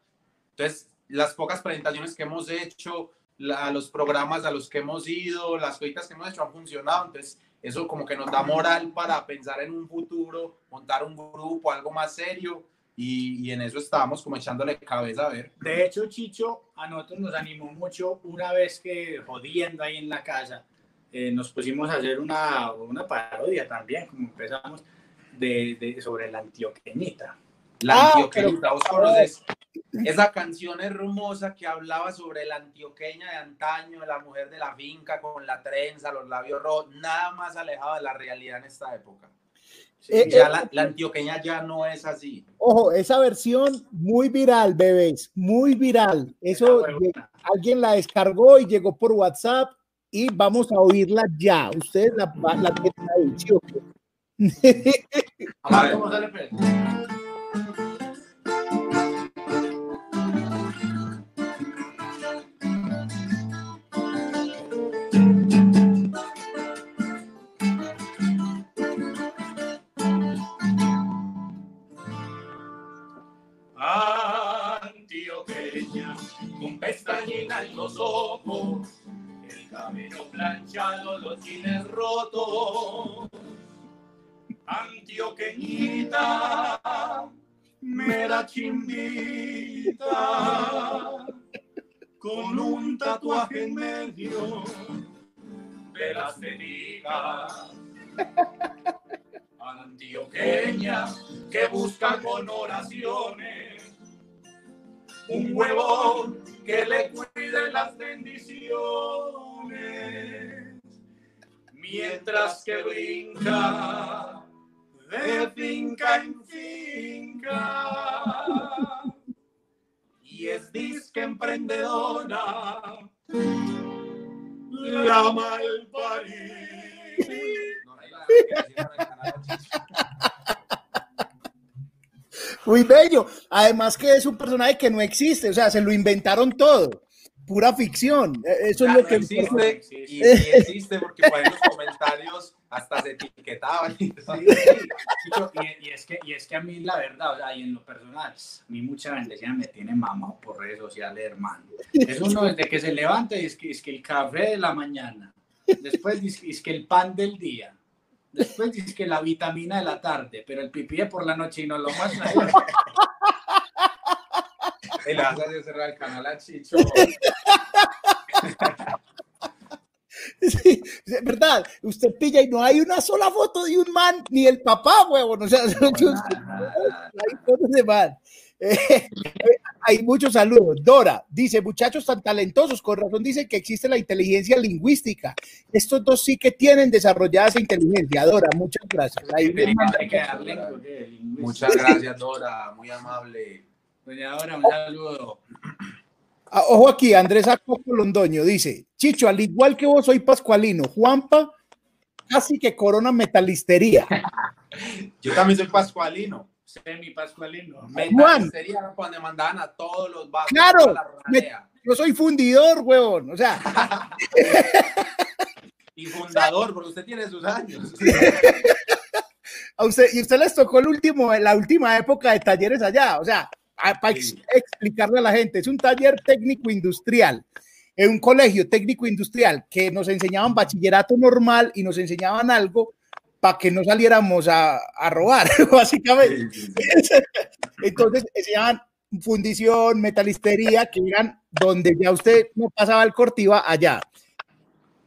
Entonces, las pocas presentaciones que hemos hecho, la- los programas a los que hemos ido, las cositas que hemos hecho han funcionado. Entonces, eso como que nos da moral para pensar en un futuro, montar un grupo, algo más serio. Y, y en eso estábamos como echándole cabeza a ver. De hecho, Chicho, a nosotros nos animó mucho una vez que jodiendo ahí en la casa, eh, nos pusimos a hacer una, una parodia también, como empezamos, de, de- sobre la antioqueñita. La Ah, antioqueñita, pero- vos conoces esa canción hermosa que hablaba sobre la antioqueña de antaño, la mujer de la finca con la trenza, los labios rojos, nada más alejado de la realidad en esta época. Sí, Eh, ya eh, la, la antioqueña ya no es así. Ojo, esa versión muy viral, bebés, muy viral. Eso alguien la descargó y llegó por WhatsApp y vamos a oírla ya. Ustedes la, la tienen ahí. A ver cómo sale. Los ojos, el cabello planchado, los jeans rotos. Antioqueñita, mera chimbita, con un tatuaje en medio de las teticas. Antioqueña, que busca con oraciones un huevo que le cuide las bendiciones, mientras que brinca de finca en finca. Y es disque emprendedora. La malparida. Muy bello. Además que es un personaje que no existe, o sea, se lo inventaron todo. Pura ficción. Eh, Eso Ya es lo no que existe Sí, y sí. existe porque por ahí los comentarios hasta se etiquetaban. Sí, sí. Y, y es que, y es que a mí la verdad, o sea, y en lo personal, a mí mucha bendecida me tiene mamado por redes sociales, hermano. Es uno desde que se levanta y es que, es que el café de la mañana, después es que el pan del día, después dice que la vitamina de la tarde, pero el pipí de por la noche y no lo más. Y le vas a cerrar el canal a Chicho. Sí, es verdad. Usted pilla y no hay una sola foto de un man, ni el papá, huevón. O sea, son- son- hay fotos de man. Eh, hay muchos saludos. Dora dice, muchachos tan talentosos, con razón dice que existe la inteligencia lingüística. Estos dos sí que tienen desarrollada esa inteligencia. Dora, muchas gracias. Hay que darle. Muchas gracias, Dora. Muy amable. Doña Dora, un saludo. Ah, Ojo aquí, Andrés Acoco Londoño dice, Chicho, al igual que vos soy pascualino, Juanpa casi que corona metalistería. Yo también soy pascualino. Semi Pascualino. Juan. Sería cuando mandaban a todos los vasos. Claro. ronalea. Yo soy fundidor, huevón. O sea, Y fundador, porque usted tiene sus años. a usted, y usted les tocó el último, la última época de talleres allá. O sea, para Sí. explicarle a la gente, es un taller técnico industrial, en un colegio técnico industrial que nos enseñaban bachillerato normal y nos enseñaban algo para que no saliéramos a, a robar, básicamente. Sí, sí, sí. Entonces enseñaban fundición, metalistería, que eran donde ya usted no pasaba el cortiva allá.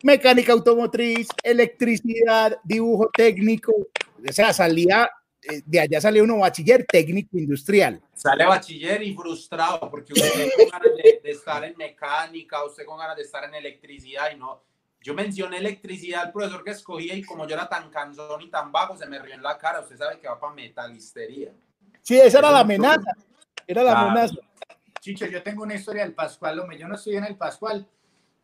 Mecánica automotriz, electricidad, dibujo técnico, o sea, salía, eh, de allá salía uno bachiller técnico industrial. Sale bachiller y frustrado porque usted con ganas de, de estar en mecánica, usted con ganas de estar en electricidad y no. Yo mencioné electricidad al profesor que escogía y como yo era tan cansón y tan bajo, se me rió en la cara. Usted sabe que va para metalistería. Sí, esa era la amenaza, era la Claro. amenaza. Chicho, yo tengo una historia del Pascual, hombre, yo no estudié en el Pascual,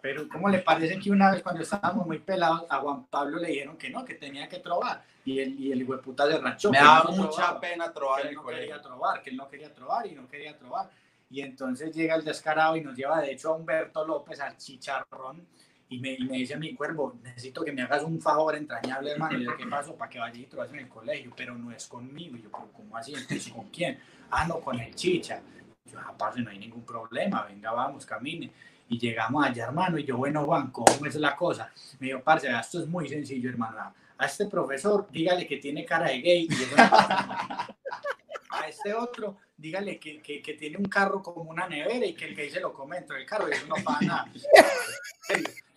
pero ¿cómo le parece que una vez cuando estábamos muy pelados a Juan Pablo le dijeron que no, que tenía que trobar? Y el, y el hijueputa se ranchó. Me que da no mucha trovaba, pena que trobar en él el no colegio. quería trobar, que él no quería trobar y no quería trobar. Y entonces llega el descarado y nos lleva de hecho a Humberto López al chicharrón y me, y me dice a mi cuervo, necesito que me hagas un favor entrañable, hermano. Y yo, ¿qué pasó? Para que vayas y trovas en el colegio, pero no es conmigo. Y yo, "¿Pero ¿cómo así? Entonces, ¿con quién? Ah, no, con el chicha. Yo, aparte, no hay ningún problema, venga, vamos, camine. Y llegamos allá, hermano, y yo, bueno, Juan, ¿cómo es la cosa? Me dijo, parce, esto es muy sencillo, hermano. A- este profesor, dígale que tiene cara de gay. Y eso pasa. a este otro, dígale que, que, que tiene un carro como una nevera y que el gay se lo come dentro del carro y eso no pasa nada.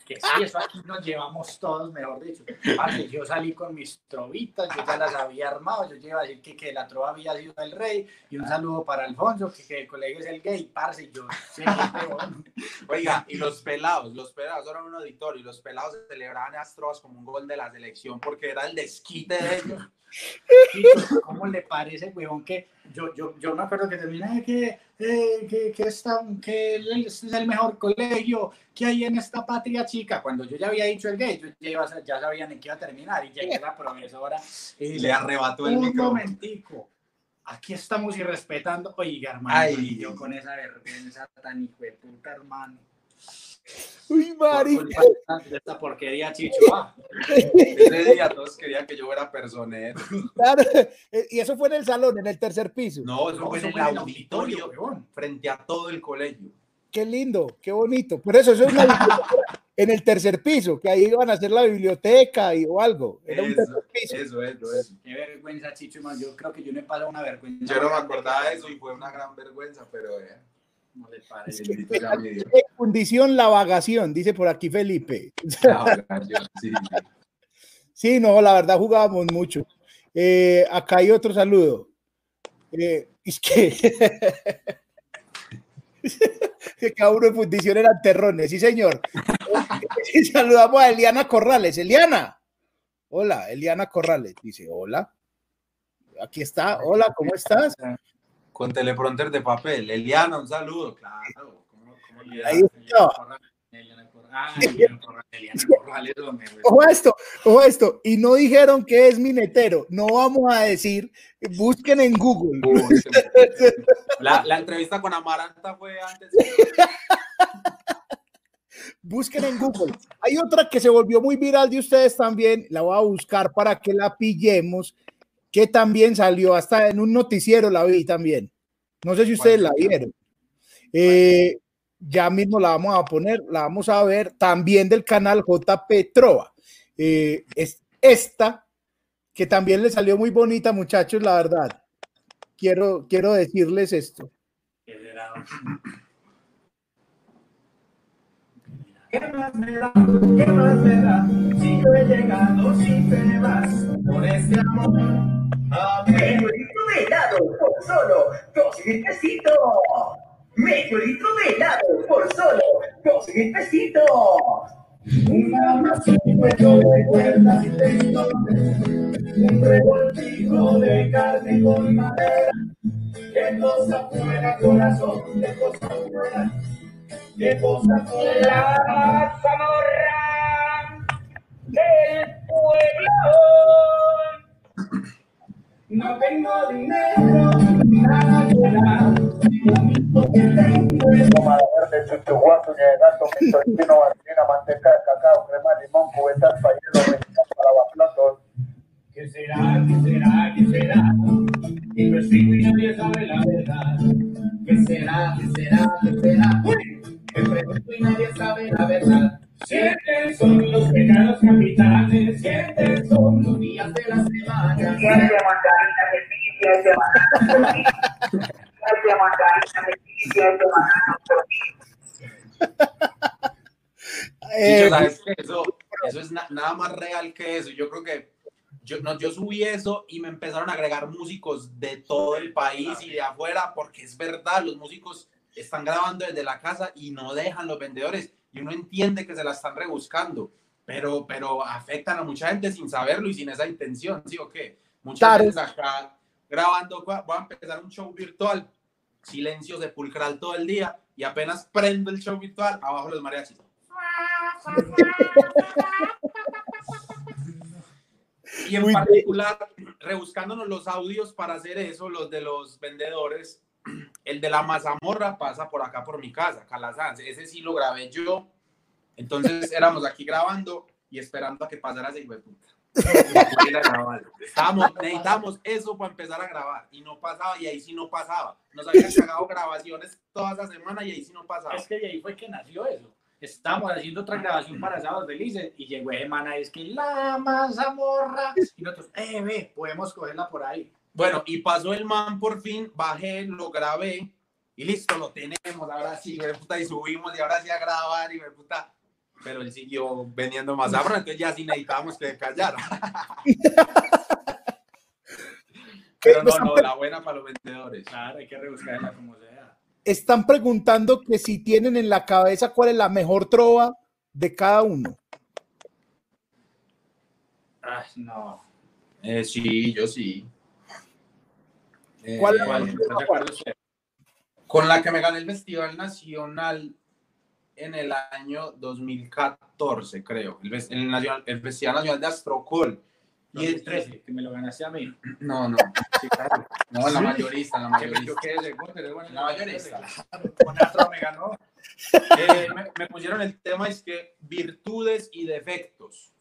Que sí, eso aquí nos llevamos todos, mejor dicho. Parce, yo salí con mis trovitas, yo ya las había armado, yo iba a decir que, que la trova había sido el rey, y un saludo para Alfonso, que, que el colegio es el gay, parce, yo sé, bueno, Oiga, y los pelados, los pelados eran un auditorio y los pelados celebraban a Astros como un gol de la selección porque era el desquite de ellos. ¿Cómo le parece, huevón, que yo, yo, yo me acuerdo que terminé que, eh, que, que, está, que el- este es el mejor colegio que hay en esta patria chica? Cuando yo ya había dicho el gay, yo ya, iba a- ya sabían en qué iba a terminar y llegué la profesora y Le arrebató el un micrófono. momentico. Aquí estamos irrespetando. Oiga, hermano, Ay. y yo con esa vergüenza tan hijo de puta, hermano. Uy, Por marica. de esta porquería, Chicho. Ah, Ese día todos querían que yo fuera personero. Claro, eh, Y eso fue en el salón, en el tercer piso. No, eso fue en eso el fue en el auditorio auditorio, frente a todo el colegio. Qué lindo, qué bonito. Por eso, eso es una biblioteca en el tercer piso, que ahí iban a hacer la biblioteca y, o algo. Era un Eso, tercer piso. eso, eso, eso. Qué vergüenza, Chicho, man. Yo creo que yo no he pasado una vergüenza. Yo no me acordaba de eso y fue una gran vergüenza, pero eh, No le parece. Es que- Dios. Eh, Condición la vagación, dice por aquí Felipe. Ah, yo- sí, sí. Sí, no, la verdad jugábamos mucho. Eh, acá hay otro saludo. Eh, es que, que cada uno en fundición eran terrones, sí, señor. Y saludamos a Eliana Corrales. Eliana. Hola, Eliana Corrales. Dice, hola. Aquí está. Hola, ¿cómo estás? Con teleprompter de papel. Eliana, un saludo. Claro. ¿cómo, cómo olvidar? Ahí está. Eliana Corrales. Eliana Corrales, Eliana Corrales, hombre, güey. Ojo a esto, ojo a esto. Y no dijeron que es minetero. No vamos a decir, busquen en Google. La, la entrevista con Amaranta fue antes. Busquen en Google. Hay otra que se volvió muy viral de ustedes también. La voy a buscar para que la pillemos. Que también salió hasta en un noticiero, la vi también. No sé si ustedes la vieron. Eh, ya mismo la vamos a poner, la vamos a ver también del canal JP Trova. Eh, es esta que también le salió muy bonita, muchachos, la verdad. Quiero, quiero decirles esto. ¿Qué más me da? ¿Qué más me da? Si yo he llegado, si te vas por este amor. Medio litro de helado por solo dos mil pesitos. Medio litro de helado por solo dos mil pesitos. Un cuello de cuerdas y tendones. Un revoltijo de carne con madera. Qué cosa fuera corazón, qué cosa fuera. Fuera. La zamorra del pueblo. No tengo dinero, nada que dar. Verde, chino, manteca, cacao, crema, limón, cubetas. ¿Qué será? ¿Qué será? ¿Qué será? Investigo y nadie sabe la verdad. ¿Qué será? ¿Qué será? ¿Qué será? Y nadie sabe la verdad. Siete son los pecados capitales, siete son los días de la semana. Eh, Chicho, ¿sabes qué? Eso, eso es na- nada más real que eso. Yo creo que yo, no, yo subí eso y me empezaron a agregar músicos de todo el país y de afuera, porque es verdad, los músicos están grabando desde la casa y no dejan los vendedores y uno entiende que se la están rebuscando, pero, pero afectan a mucha gente sin saberlo y sin esa intención, ¿sí o qué? Muchas Claro. veces acá grabando, voy a empezar un show virtual, silencio sepulcral todo el día y apenas prendo el show virtual, abajo los mariachis. Y en particular, rebuscándonos los audios para hacer eso, los de los vendedores, el de la mazamorra pasa por acá por mi casa, Calazán. Ese sí lo grabé yo. Entonces éramos aquí grabando y esperando a que pasara ese puta. Estábamos, necesitábamos eso para empezar a grabar y no pasaba y ahí sí no pasaba. Nos habían cagado grabaciones toda esa semana y ahí sí no pasaba. Es que de ahí fue que nació eso. Estábamos haciendo otra grabación para Sábados Felices y llegó ese man ahí, es que la mazamorra. Y nosotros, eh, ve, podemos cogerla por ahí. Bueno, y pasó el man por fin, bajé, lo grabé y listo, lo tenemos. Ahora sí, güey, puta, y subimos y ahora sí a grabar y me puta. Pero él siguió vendiendo más sabor, entonces ya sí necesitábamos que callara. Pero no, no, la buena para los vendedores. Claro, hay que rebuscarla como sea. están preguntando que si tienen en la cabeza cuál es la mejor trova de cada uno. Ay, no. Eh, sí, yo sí. ¿Cuál Eh, ¿Cuál? Con la que me gané el Festival Nacional en el año 2014, creo. El, el nacional- el Festival Nacional de Astrocol. Y el 2013, que me lo ganaste a mí. No, no. Sí, claro. No, la mayorista, la mayorista. yo quedé segundo, eres bueno en La mayorista. Con Astro me ganó. Eh, me, me pusieron el tema es que virtudes y defectos.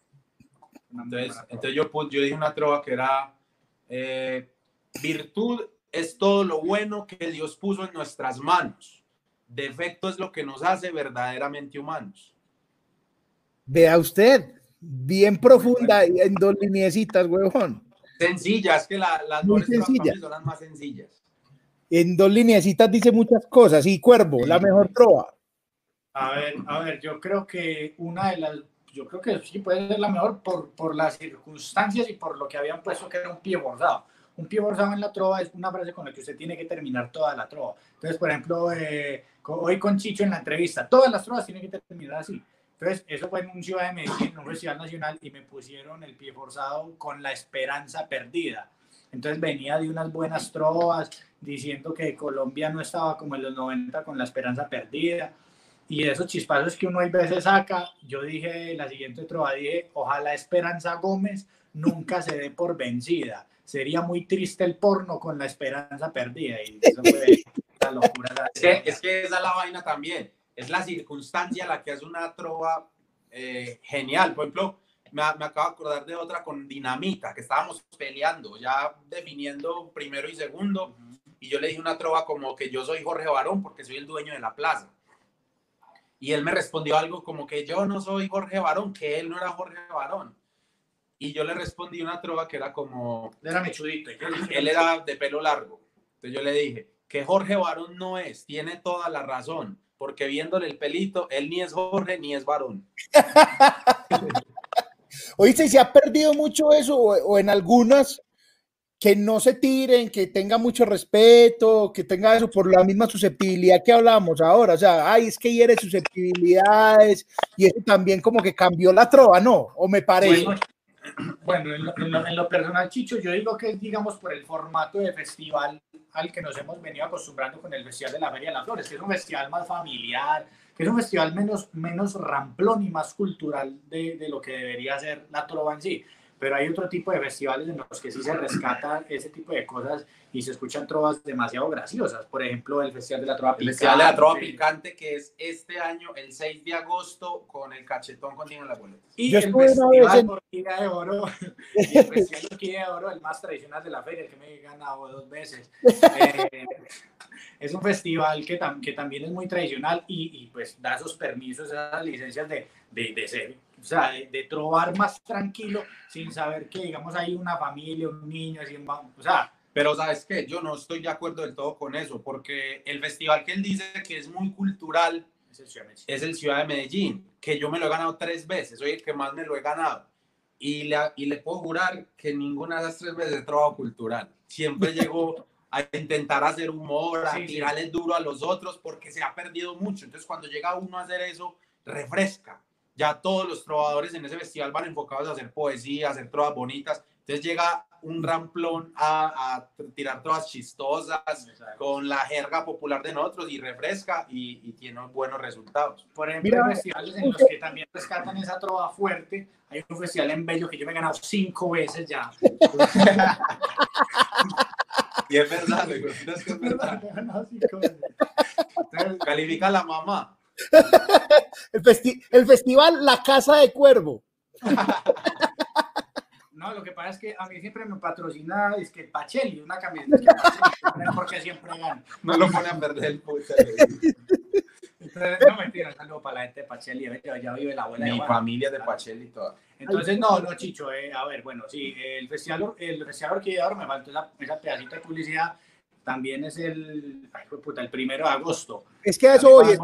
Entonces, entonces yo, yo dije una trova que era eh, virtud es todo lo bueno que Dios puso en nuestras manos. Defecto es lo que nos hace verdaderamente humanos. Vea usted, bien profunda y en dos lineecitas, huevón. Sencilla, es que la- las Muy mejores trobas para sencilla. mí son las más sencillas. En dos lineecitas dice muchas cosas. Y Cuervo, la mejor trova. A ver, a ver, yo creo que una de las, yo creo que sí puede ser la mejor por, por las circunstancias y por lo que habían puesto que era un pie bordado. Un pie bordado en la trova es una frase con la que usted tiene que terminar toda la trova. Entonces, por ejemplo, eh, hoy con Chicho en la entrevista, todas las trovas tienen que terminar así. Entonces, eso fue en un Ciudad de Medellín, en un festival nacional, y me pusieron el pie forzado con la esperanza perdida. Entonces venía de unas buenas trovas diciendo que Colombia no estaba como en los 90 con la esperanza perdida. Y esos chispazos que uno a veces saca, yo dije la siguiente trova, dije, ojalá Esperanza Gómez nunca se dé por vencida. Sería muy triste el porno con la esperanza perdida. Y eso fue la locura. Es que, es que esa es la vaina también. Es la circunstancia la que hace una trova eh, genial. Por ejemplo, me, me acabo de acordar de otra con Dinamita, que estábamos peleando, ya definiendo primero y segundo. Y yo le dije una trova como que yo soy Jorge Barón porque soy el dueño de la plaza. Y él me respondió algo como que yo no soy Jorge Barón, que él no era Jorge Barón. Y yo le respondí una trova que era como, Era mechudito. él era de pelo largo. Entonces yo le dije que Jorge Varón no es, tiene toda la razón, porque viéndole el pelito, él ni es Jorge ni es varón. Oíste, ¿y se ha perdido mucho eso o, o en algunas que no se tiren, que tenga mucho respeto, que tenga eso por la misma susceptibilidad que hablamos ahora? O sea, ay, es que hiere susceptibilidades y eso también como que cambió la trova, ¿no? ¿O me parece? Bueno, bueno, en, lo, en lo- en lo personal, Chicho, yo digo que es, digamos, por el formato de festival al que nos hemos venido acostumbrando con el Festival de la Feria de las Flores, que es un festival más familiar, que es un festival menos, menos ramplón y más cultural de, de lo que debería ser la trova en sí. Pero hay otro tipo de festivales en los que sí se rescata ese tipo de cosas y se escuchan trovas demasiado graciosas. Por ejemplo, el Festival de la Trova El Festival de la Trova Picante. Picante, que es este año, el 6 de agosto, con el cachetón contigo en las boletas. Y Yo el Festival en- Orquídea de Oro, y el Festival Orquídea de Oro, el más tradicional de la feria, el que me he ganado dos veces. Eh, es un festival que, tam- que también es muy tradicional y, y, pues da esos permisos, esas licencias de, de, de ser, sea, de, de trobar más tranquilo sin saber que, digamos, hay una familia, un niño, así, o sea, Pero sabes qué, yo no estoy de acuerdo del todo con eso, porque el festival que él dice que es muy cultural es el Ciudad de México. es el Ciudad de Medellín, que yo me lo he ganado tres veces, soy el que más me lo he ganado. Y le, y le puedo jurar que ninguna de las tres veces he trabajado cultural. Siempre llego a intentar hacer humor, a Sí, sí. tirarle duro a los otros, porque se ha perdido mucho. Entonces, cuando llega uno a hacer eso, refresca. Ya todos los trovadores en ese festival van enfocados a hacer poesía, a hacer trovas bonitas. Entonces llega un ramplón a, a tirar trovas chistosas Exacto. con la jerga popular de nosotros y refresca y, y tiene buenos resultados. Por ejemplo, Mira, hay festivales en los que también rescatan esa trova fuerte. Hay un festival en Bello que yo me he ganado cinco veces ya. Y es verdad, no es que es verdad. Me. Entonces, Califica la mamá. El, festi- el festival La Casa de Cuervo. No, lo que pasa es que a mí siempre me patrocina es que Pacheli, una camiseta que Pacheli, porque siempre gana. No lo pone a perder el puta. Entonces, no mentira, saludo para la gente de Pacheli, ya, ya vive la abuela Mi familia de Pachel y todo. Entonces, no, no, Chicho, eh, a ver, bueno, sí, el Festival, el Festival Orquídea de Oro, me faltó esa, esa pedacito de publicidad, también es el, ay, puta, el primero de agosto. Es que a eso voy.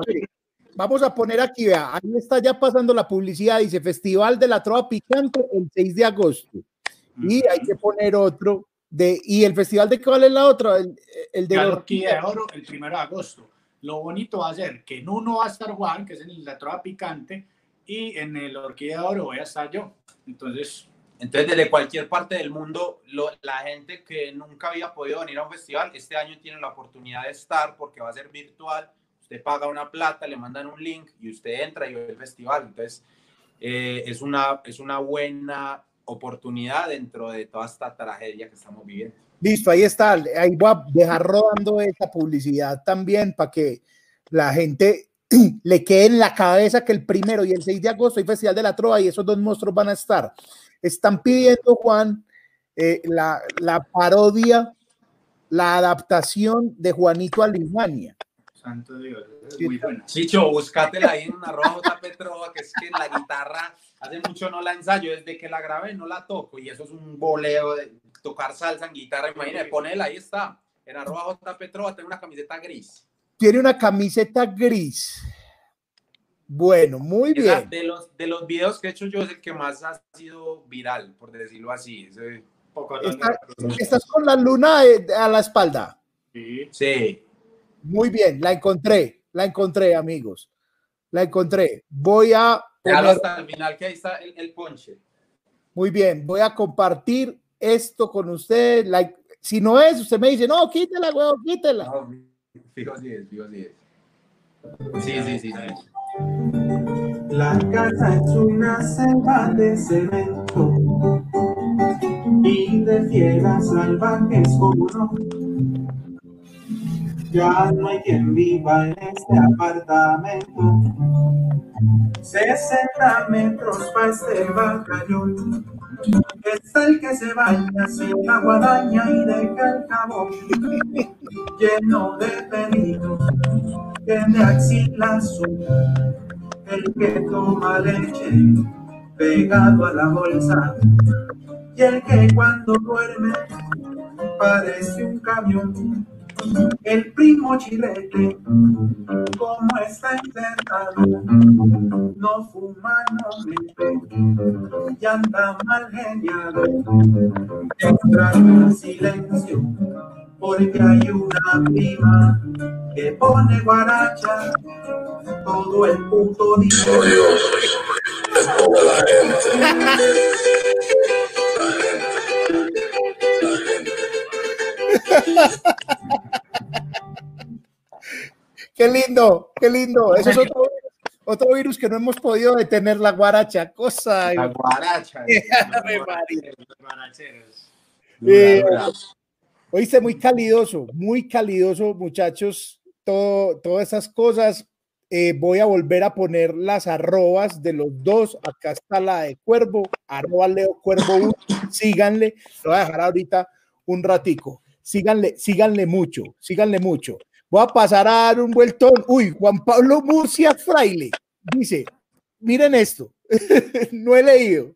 Vamos. a poner aquí, vea, ahí está ya pasando la publicidad, dice Festival de la Trova Picante el 6 de agosto. Y hay que poner otro de, y el festival de qué vale la otra, el, el de la Orquídea de Oro, el primero de agosto. Lo bonito va a ser que en uno va a estar Juan, que es en la trova picante, y en el Orquídea de Oro voy a estar yo. Entonces, Entonces, desde cualquier parte del mundo, lo- la gente que nunca había podido venir a un festival, este año tiene la oportunidad de estar porque va a ser virtual. Usted paga una plata, le mandan un link y usted entra y ve el festival. Entonces, eh, es, una, es una buena oportunidad dentro de toda esta tragedia que estamos viviendo. Listo, ahí está. Ahí voy a dejar rodando esa publicidad también para que la gente le quede en la cabeza que el primero y el 6 de agosto hay Festival de la Trova y esos dos monstruos van a estar. Están pidiendo, Juan, eh, la, la parodia, la adaptación de Juanito Alemania. Santo Dios, es muy buena. Chicho, búscatela ahí en arroba JP Trova, que es que la guitarra hace mucho no la ensayo, desde que la grabé no la toco y eso es un boleo de tocar salsa en guitarra. Imagínate, ponela, ahí está. En arroba JP Trova tengo una camiseta gris. Tiene una camiseta gris. Bueno, muy Esa, bien. de, los, de los videos que he hecho yo es el que más ha sido viral, por decirlo así. Ese- Poco Está- estás con la luna eh, a la espalda. Sí. Sí. Muy bien, la encontré, la encontré, amigos. La encontré. Voy a poner- hasta el final que ahí está el, el ponche. muy bien, voy a compartir esto con usted. Like, si no es, usted me dice, no, quítela, huevo, quítela. No, fijo si es, fijo si es. Sí, sí, sí. sí. La casa es una selva de cemento y de fieras salvajes como no. Ya no hay quien viva en este apartamento. 60 metros para este batallón. Es el que se baña sin la guadaña y deja el jabón lleno de pelitos que de axila azul el que toma leche pegado a la bolsa y el que cuando duerme parece un camión. El primo chilete, como está intentado, no fuma, no mete y anda mal geniado. Entra en silencio porque hay una prima que pone guaracha todo el puto día. Qué lindo, qué lindo. Eso es otro, otro virus que no hemos podido detener, la guaracha. Cosa. La guaracha. Eh, Oíste, muy calidoso, muy calidoso, muchachos. Todo, todas esas cosas. Eh, voy a volver a poner las arrobas de los dos. Acá está la de Cuervo, arroba Leo Cuervo. uno. Síganle, lo voy a dejar ahorita un ratico. Síganle, síganle mucho, síganle mucho. Voy a pasar a dar un vueltón. Uy, Juan Pablo Murcia Fraile dice: Miren esto, no he leído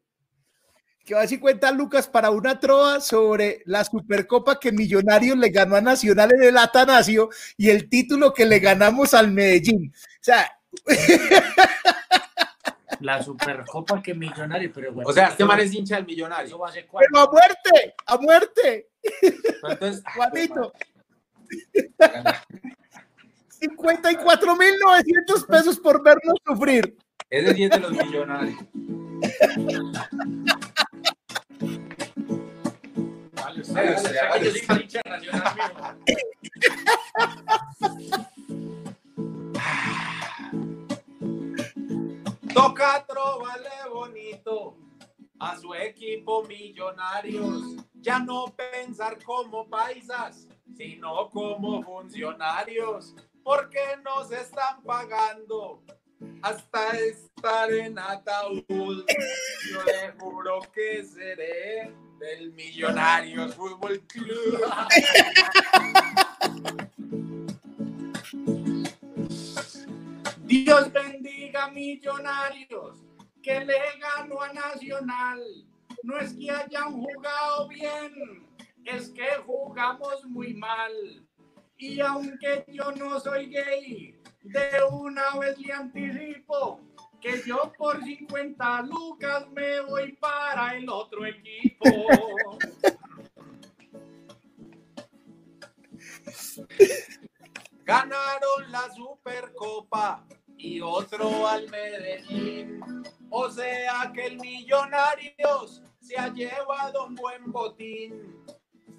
que va a 50 lucas para una trova sobre la Supercopa que Millonarios le ganó a Nacional en el Atanasio y el título que le ganamos al Medellín. O sea, La Supercopa que millonario, pero bueno. O sea, este man es hincha del millonario. Eso va a ser cuatro. pero a muerte, a muerte, Entonces, Juanito. 54.900 pesos por vernos sufrir. ese sí es de los millonarios. Vale, o sea, que yo a su equipo millonarios. Ya no pensar como paisas, sino como funcionarios. Porque nos están pagando hasta estar en ataúd. Yo le juro que seré del Millonarios Fútbol Club. Dios bendiga millonarios que le ganó a Nacional. No es que hayan jugado bien, es que jugamos muy mal. Y aunque yo no soy gay, de una vez le anticipo que yo por 50 lucas me voy para el otro equipo. Ganaron la Supercopa y otro al Medellín. O sea que el Millonarios se ha llevado un buen botín.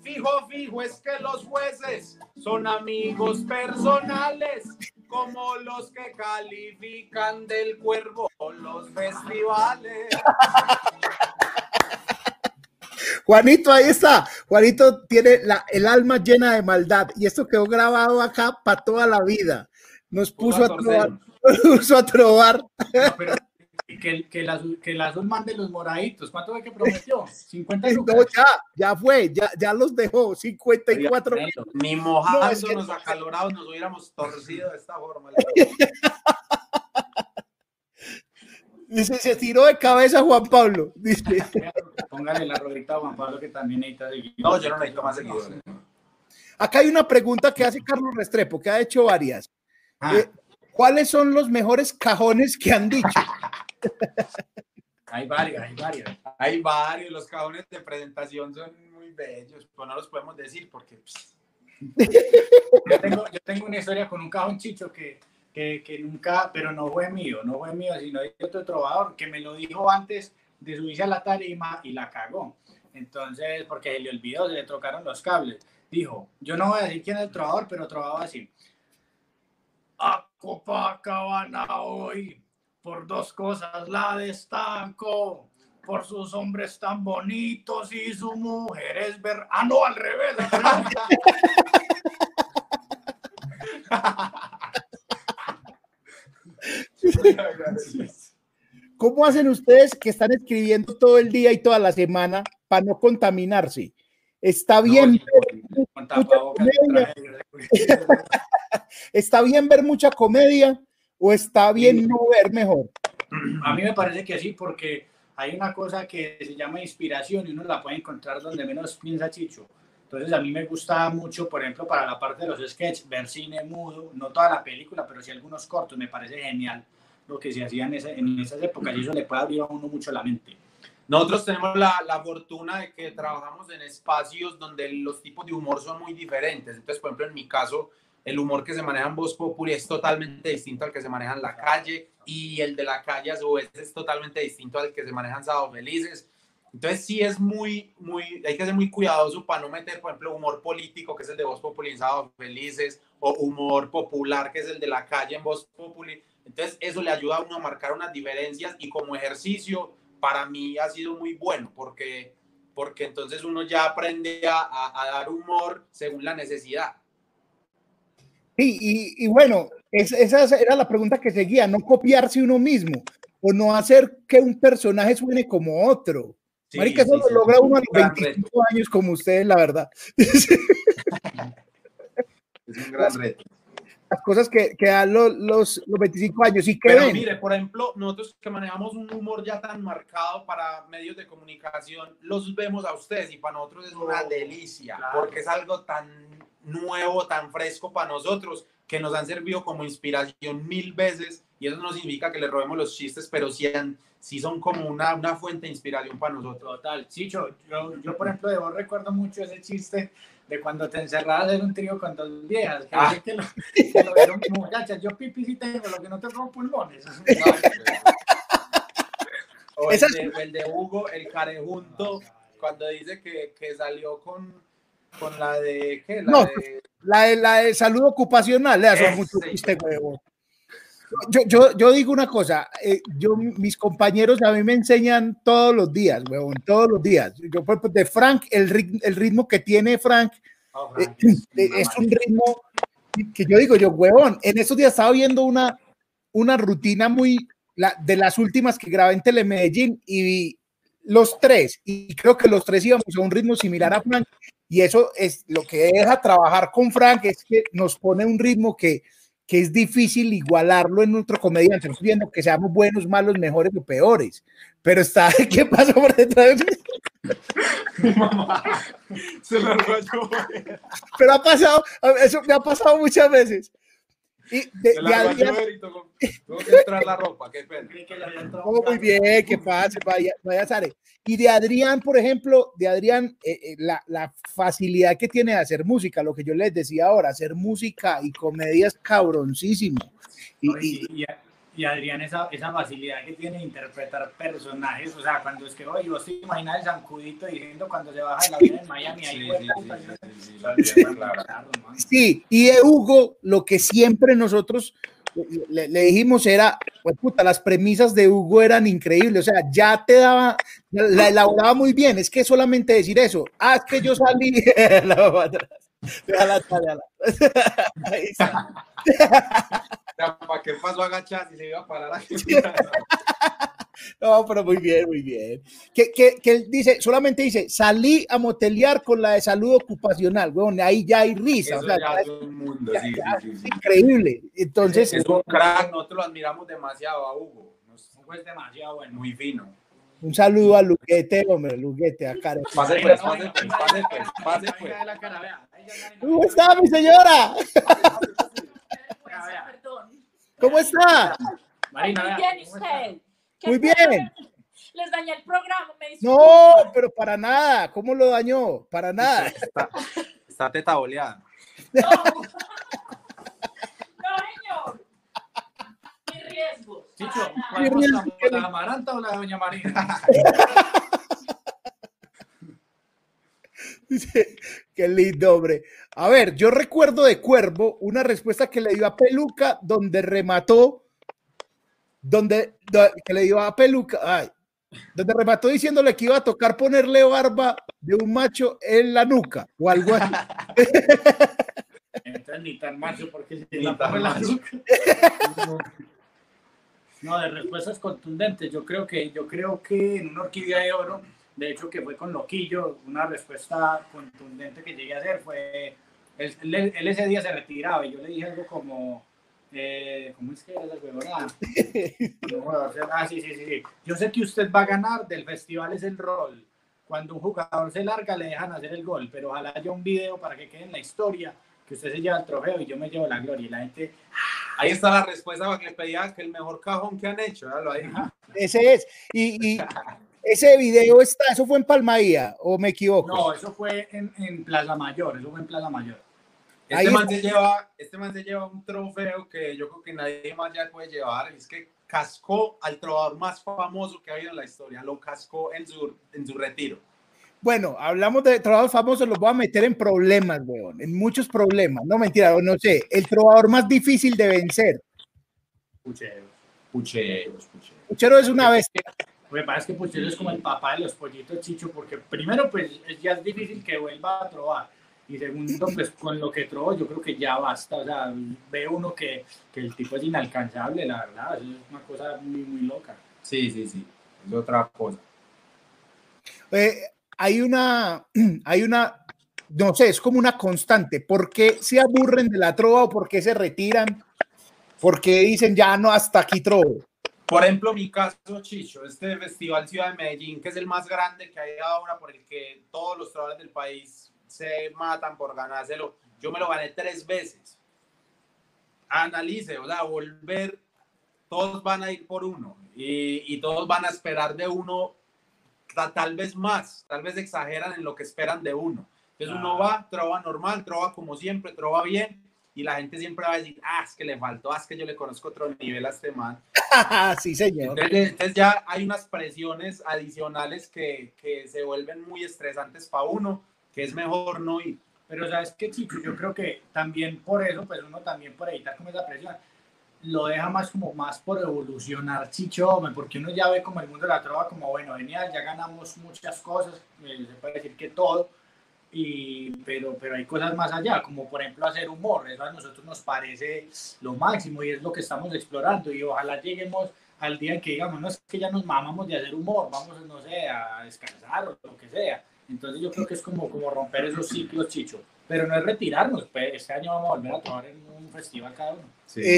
Fijo, fijo es que los jueces son amigos personales, como los que califican del cuervo los festivales. Juanito, ahí está. Juanito tiene la, el alma llena de maldad y esto quedó grabado acá para toda la vida. Nos puso a trobar. Puso a trobar. No, pero que, que, la, que la azul mande los moraditos. ¿Cuánto fue que prometió? 50 lucas. No, ya, ya fue, ya, ya los dejó. 54 mil. Ni No, mojándonos, es que- acalorados, nos hubiéramos torcido de esta forma. Dice, se tiró de cabeza Juan Pablo. Dice. Póngale la rodita a Juan Pablo que también necesita seguir. No, yo no necesito más seguidores. Acá hay una pregunta que hace Carlos Restrepo, que ha hecho varias. Ah, Eh, ¿Cuáles son los mejores cajones que han dicho? hay varias, hay varias. Hay varios, los cajones de presentación son muy bellos, pero no los podemos decir porque pues, Yo tengo, yo tengo una historia con un cajón chicho que, que, que nunca, pero no fue mío, no fue mío, sino de otro trovador que me lo dijo antes de subirse a la tarima y la cagó. Entonces, porque se le olvidó, se le trocaron los cables. Dijo, yo no voy a decir quién es el trovador, pero trovaba así. A Copacabana hoy, por dos cosas la destaco. Por sus hombres tan bonitos y su mujer es ver... Ah, no, al revés. al revés. ¿Cómo hacen ustedes que están escribiendo todo el día y toda la semana para no contaminarse? Está bien, Con tapabocas, está bien ver mucha comedia o está bien no ver mejor. A mí me parece que sí, porque hay una cosa que se llama inspiración y uno la puede encontrar donde menos piensa Chicho. Entonces a mí me gusta mucho, por ejemplo, para la parte de los sketches, ver cine mudo, no toda la película, pero sí algunos cortos, me parece genial lo que se hacía en, en esas épocas y eso le puede abrir a uno mucho la mente. Nosotros tenemos la, la fortuna de que trabajamos en espacios donde los tipos de humor son muy diferentes. Entonces, por ejemplo, en mi caso, el humor que se maneja en Voz Populi es totalmente distinto al que se maneja en la calle y el de la calle a su vez es totalmente distinto al que se maneja en Sábado Felices. Entonces sí es muy, muy, hay que ser muy cuidadoso para no meter, por ejemplo, humor político, que es el de Voz Populi en Sábado Felices, o humor popular, que es el de la calle en Voz Populi. Entonces eso le ayuda a uno a marcar unas diferencias y como ejercicio para mí ha sido muy bueno porque, porque entonces uno ya aprende a, a- dar humor según la necesidad. Sí, y, y bueno, es- esa era la pregunta que seguía, no copiarse uno mismo o no hacer que un personaje suene como otro. Sí, Marica, eso sí, lo sí, logra uno a los gran 25 años como ustedes, la verdad. Es un gran reto. Las cosas que, que dan los, los, los 25 años y que Pero ven. mire, por ejemplo, nosotros que manejamos un humor ya tan marcado para medios de comunicación, los vemos a ustedes y para nosotros es una delicia, claro. porque es algo tan nuevo, tan fresco para nosotros, que nos han servido como inspiración mil veces, y eso no significa que le robemos los chistes, pero sí, han, sí son como una, una fuente de inspiración para nosotros. Total, Chicho, yo, yo por ejemplo de vos recuerdo mucho ese chiste de cuando te encerrabas en un trío con dos viejas, que, Ah. dicen que lo, que lo vieron como, muchachas, yo pipi sí tengo, lo que no tengo pulmones. O el de, el de Hugo, el carejunto, cuando dice que, que salió con, con la de, ¿qué? La No, de, La de, la de salud ocupacional, le hace mucho chiste, huevo. Yo, yo, yo digo una cosa, eh, yo, mis compañeros a mí me enseñan todos los días, huevón, todos los días. Yo, de Frank, el, rit- el ritmo que tiene Frank Oh, eh, eh, es un ritmo que yo digo, yo, huevón, en estos días estaba viendo una, una rutina muy, la, de las últimas que grabé en Telemedellín y vi los tres, y creo que los tres íbamos a un ritmo similar a Frank, y eso es lo que deja trabajar con Frank, es que nos pone un ritmo que, que es difícil igualarlo en otro comediante, no estoy viendo que seamos buenos, malos, mejores o peores, pero está, ¿qué pasa por detrás? se lo robó yo. Pero ha pasado, eso me ha pasado muchas veces. Y de, de la y tengo que entrar la ropa, qué pena. Oh, muy bien, que pase, vaya, vaya Sare. Y de Adrián, por ejemplo, de Adrián, eh, eh, la, la facilidad que tiene de hacer música, lo que yo les decía ahora, hacer música y comedia es cabroncísimo. Y, No, y- y, y- y Adrián, esa, esa facilidad que tiene de interpretar personajes, o sea, cuando es que, oye, yo estoy imaginando el zancudito diciendo cuando se baja el avión en Miami, ahí Sí, y de Hugo, lo que siempre nosotros le, le dijimos era, pues puta, las premisas de Hugo eran increíbles, o sea, ya te daba, la elaboraba muy bien, es que solamente decir eso, ah, es que yo salí, la. Déjala, déjala. Ahí está. ¿Para qué pasó a agachar si se iba a parar? No, pero muy bien, muy bien. Que, que, que él dice, solamente dice, salí a motelear con la de salud ocupacional, weón, ahí ya hay risa, Eso o sea, ya ya es un mundo, ya- sí, ya sí, sí, es sí. increíble. Entonces, Es un crack, nosotros lo admiramos demasiado a Hugo. Hugo es demasiado bueno. Muy fino. Un saludo a Luguete, hombre, Luguete, a Karen. Pase pues, pase pues, pase pues, pase pues. ¿Cómo está, mi señora? ¿Cómo está? Marina, bien, ¿y ¿cómo está? usted? ¿Qué Muy bien. Les dañé el programa, me. No, pero para nada. ¿Cómo lo dañó? Para nada. Está, está teta boleada. No. No, señor. Mis riesgos. Chicho, nada. ¿cuál gustamos, ¿La Amaranta o la de Doña Marina? Dice, Qué lindo, hombre. A ver, yo recuerdo de Cuervo una respuesta que le dio a Peluca donde remató, donde, do- que le dio a Peluca, ay, donde remató diciéndole que iba a tocar ponerle barba de un macho en la nuca o algo así. Entonces ni tan macho porque se Ni la tan la nuca. No, de respuestas contundentes. Yo creo que, yo creo que en una orquídea de oro, de hecho que fue con Loquillo, una respuesta contundente que llegué a hacer fue, él, él- él ese día se retiraba y yo le dije algo como, eh, ¿cómo es que era esa huevonada? Ah, sí, sí, sí. Yo sé que usted va a ganar, del festival es el rol. Cuando un jugador se larga, le dejan hacer el gol, pero ojalá haya un video para que quede en la historia, que usted se lleva el trofeo y yo me llevo la gloria. Y la gente, Ahí está la respuesta para que le pedía que el mejor cajón que han hecho. lo ahí. Ese es. Y, y ese video está, eso fue en Palmaía, o me equivoco. no, eso fue en, en Plaza Mayor, eso fue en Plaza Mayor. Este man, se lleva, este man se lleva un trofeo que yo creo que nadie más ya puede llevar. Es que cascó al trovador más famoso que ha habido en la historia. Lo cascó en su, en su retiro. Bueno, hablamos de trabajos famosos, los voy a meter en problemas, weón, en muchos problemas. No mentira, no sé, el trovador más difícil de vencer. Pucheros. Pucheros, pucheros. Puchero es una bestia. Lo que pasa es que Puchero es como el papá de los pollitos chicho, porque primero, pues es- ya es difícil que vuelva a trobar. Y segundo, pues con lo que trobo, yo creo que ya basta. O sea, ve uno que, que el tipo es inalcanzable, la verdad. eso Es una cosa muy, muy loca. Sí, sí, sí. Es otra cosa. Eh, hay una, hay una, no sé, es como una constante. ¿Por qué se aburren de la trova o por qué se retiran? ¿Por qué dicen ya no hasta aquí trovo? Por ejemplo, mi caso, Chicho, este Festival Ciudad de Medellín, que es el más grande que hay ahora, por el que todos los trovadores del país se matan por ganárselo. Yo me lo gané tres veces. Analice, o sea, volver, todos van a ir por uno y, y todos van a esperar de uno tal vez más, tal vez exageran en lo que esperan de uno. Entonces uno va, trova normal, trova como siempre, trova bien y la gente siempre va a decir, ah, es que le faltó, ah, es que yo le conozco otro nivel a este man. sí, señor. Entonces, entonces ya hay unas presiones adicionales que, que se vuelven muy estresantes para uno, que es mejor no ir. Pero sabes que Chicho, yo creo que también por eso, pues uno también por evitar como esa presión, lo deja más como más por evolucionar Chicho, hombre, porque uno ya ve como el mundo de la trova como, bueno, venía, ya ganamos muchas cosas, eh, se puede decir que todo, y, pero, pero hay cosas más allá, como por ejemplo hacer humor, eso a nosotros nos parece lo máximo y es lo que estamos explorando y ojalá lleguemos al día en que digamos, no es que ya nos mamamos de hacer humor, vamos, no sé, a descansar o lo que sea. Entonces yo creo que es como, como romper esos ciclos, Chicho. Pero no es retirarnos, pues este año vamos a volver a trabajar en un festival cada uno.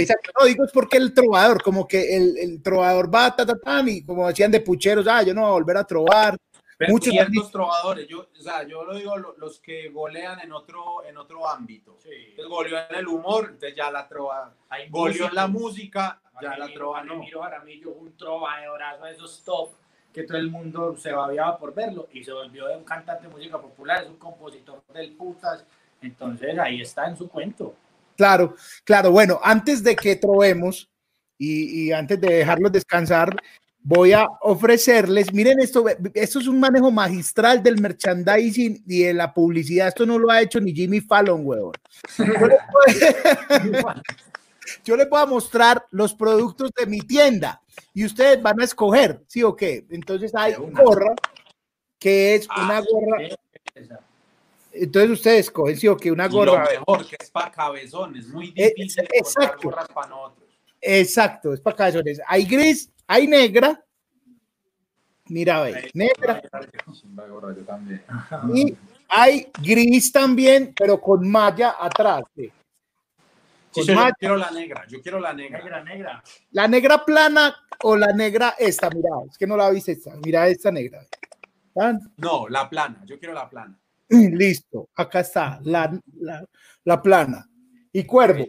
Exacto, no digo es porque el trovador, como que el, el trovador va ta, ta, tan, y como decían de pucheros, ah, yo no voy a volver a trobar, Pero Muchos ciertos trovadores, yo, o sea, yo lo digo, lo- los que golean en otro, en otro ámbito. Sí. Entonces goleó en el humor, entonces ya la trova. Hay Goleó en la música, ya la trova no. Jaramillo, un trovadorazo de esos top que todo el mundo se babiaba por verlo y se volvió un cantante de música popular, es un compositor del putas. Entonces ahí está en su cuento. Claro, claro. Bueno, antes de que trovemos y, y antes de dejarlos descansar, voy a ofrecerles, miren esto, esto es un manejo magistral del merchandising y de la publicidad. Esto no lo ha hecho ni Jimmy Fallon, huevón. Yo les voy- a mostrar los productos de mi tienda y ustedes van a escoger, ¿sí o qué? Entonces hay gorra, que es Ah, una gorra, Qué belleza. Entonces ¿sí o qué? Una Y lo gorra. mejor, que es para cabezones, muy Eh, difícil encontrar exacto. gorras para nosotros. Exacto, es para cabezones. Hay gris, hay negra. Mira, ve, negra. Gorra. Y hay gris también, pero con malla atrás. Chicho, yo quiero la negra, yo quiero la negra. Negra, negra. La negra plana o la negra esta, mira, es que no la viste esta. Mira esta negra. ¿Tan? No, la plana, yo quiero la plana. Listo, acá está, la, la, la plana. Y cuervo.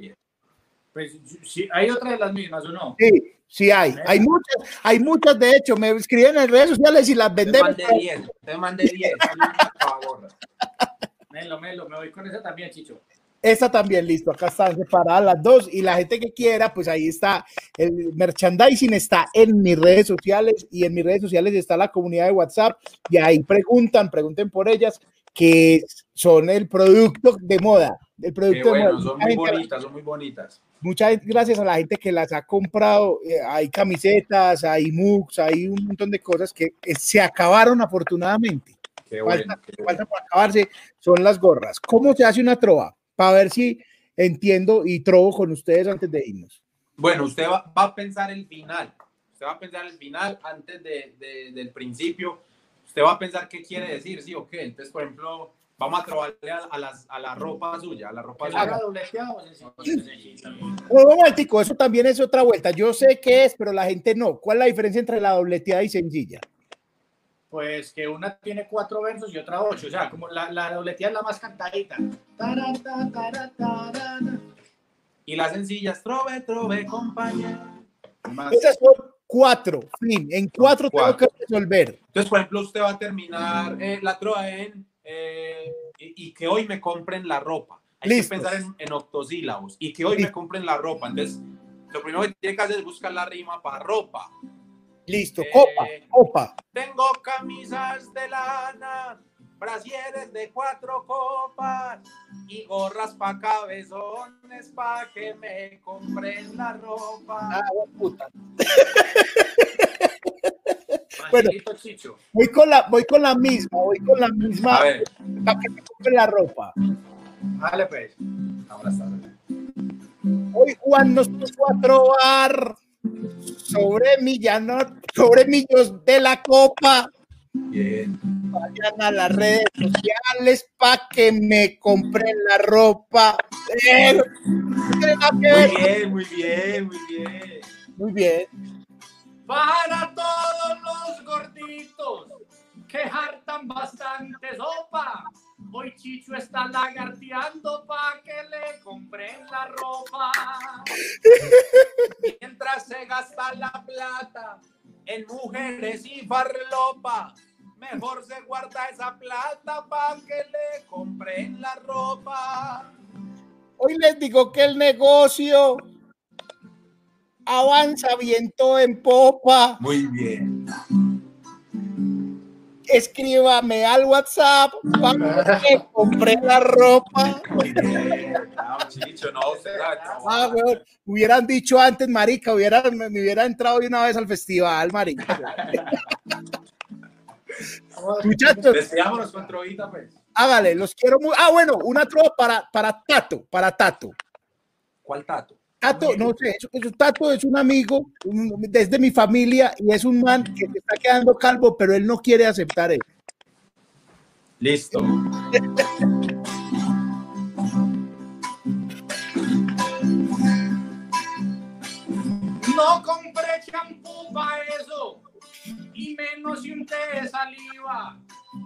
Pues sí, hay otra de las mismas o no. Sí, sí hay. Hay muchas, hay muchas, de hecho, me escriben en redes sociales y las Te vendemos. mandé 10, te mandé 10. gorra. Melo, melo, me voy con esa también, Chicho. Esta también, listo, acá están separadas las dos y la gente que quiera, pues ahí está, el merchandising está en mis redes sociales y en mis redes sociales está la comunidad de WhatsApp y ahí preguntan, pregunten por ellas que son el producto de moda, el producto de bueno, moda. son muy gente- bonitas, son muy bonitas. Muchas gracias a la gente que las ha comprado. eh, hay camisetas, hay mugs, hay un montón de cosas que eh, se acabaron afortunadamente. Qué Falta, bueno. qué bueno. falta por acabarse, son las gorras. ¿Cómo se hace una trova? Para ver si entiendo y trovo con ustedes antes de irnos. Bueno, usted va, va a pensar el final. Usted va a pensar el final antes de, de- del principio. Usted va a pensar qué quiere decir, sí o qué. Entonces, por ejemplo, vamos a trobarle a, a las, a la ropa suya, a la ropa ¿Que la haga suya. dobleteado o sencillo? Sencillito. Un momentico, eso también es otra vuelta. Yo sé qué es, pero la gente no. ¿Cuál es la diferencia entre la dobleteada y sencilla? Pues que una tiene cuatro versos y otra ocho. O sea, como la, la dobleteada es la más cantadita. Tarata, tarata. Y las sencillas, trove, trove, compañero. Más- Esas son cuatro. Fin. En cuatro, tengo que resolver. Entonces, por ejemplo, usted va a terminar eh, la trova en eh, y, y que hoy me compren la ropa. Hay que pensar en, en octosílabos y que hoy me compren la ropa. Entonces, lo primero que tiene que hacer es buscar la rima para ropa. Listo. Eh, Copa, copa. Tengo camisas de lana, brasieres de cuatro copas y gorras pa' cabezones pa' que me compren la ropa. Ah, puta. bueno. Chicho. Voy con la, voy con la misma, voy con la misma. A ver, Para que me compre la ropa. Dale, pues. ahora está. Hoy Juan nos puso a trobar sobre millano, sobre millos de la copa. Bien. Vayan a las redes sociales para que me compren la ropa. Eh. Muy bien, muy bien, muy bien. Muy bien. Para todos los gorditos que hartan bastante sopa. Hoy Chicho está lagarteando para que le compren la ropa. Mientras se gasta la plata en mujeres y farlopa, mejor se guarda esa plata para que le compren la ropa. Hoy les digo que el negocio avanza viento en popa. Muy bien. Escríbame al WhatsApp para que compre la ropa. Muy bien. No, Chicho, no, trabajar. Ah, weón, hubieran dicho antes, marica, hubiera, me, me hubiera entrado de una vez al festival, marica. Muchachos, Deseámonos con Trovita, pues. hágale, los quiero muy. Ah, bueno, una trova para, para Tato, para Tato. ¿Cuál tato? Tato, no sé, Tato es un amigo un- desde mi familia y es un man que se está quedando calvo, pero él no quiere aceptar eso. Listo. No compré champú para eso. Y menos si un té de saliva.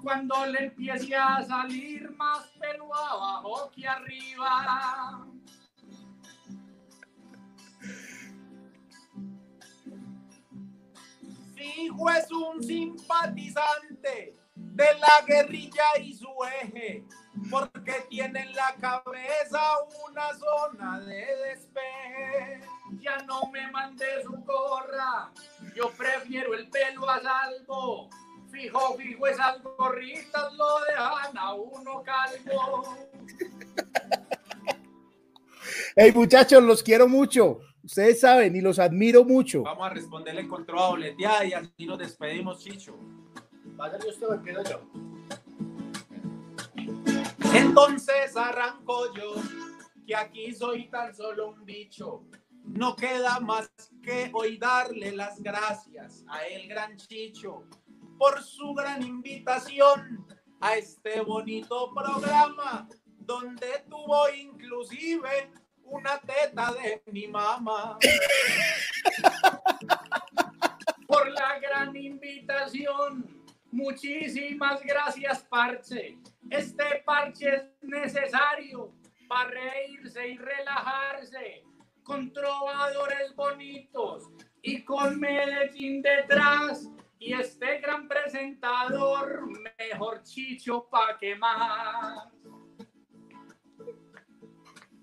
Cuando le empiece a salir más pelo abajo que arriba. Fijo es un simpatizante de la guerrilla y su eje, porque tiene en la cabeza una zona de despeje. Ya no me mandé su gorra, yo prefiero el pelo a salvo. Fijo, fijo, esas gorritas lo dejan a uno calvo. Hey muchachos, los quiero mucho. Ustedes saben y los admiro mucho. Vamos a responderle control a boleteada y así nos despedimos, Chicho. Vaya usted o empiezo yo. Entonces arranco yo, que aquí soy tan solo un bicho. No queda más que hoy darle las gracias a el gran Chicho por su gran invitación a este bonito programa donde tuvo inclusive una teta de mi mamá. Por la gran invitación. Muchísimas gracias, Parche. Este parche es necesario para reírse y relajarse con trovadores bonitos y con Medellín detrás. Y este gran presentador, mejor chicho pa' que más.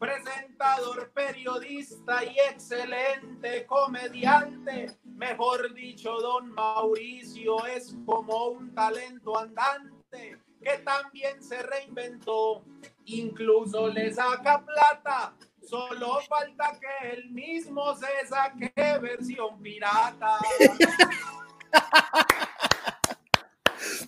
presentador, periodista y excelente comediante. Mejor dicho, don Mauricio es como un talento andante que también se reinventó. Incluso le saca plata. Solo falta que él mismo se saque versión pirata.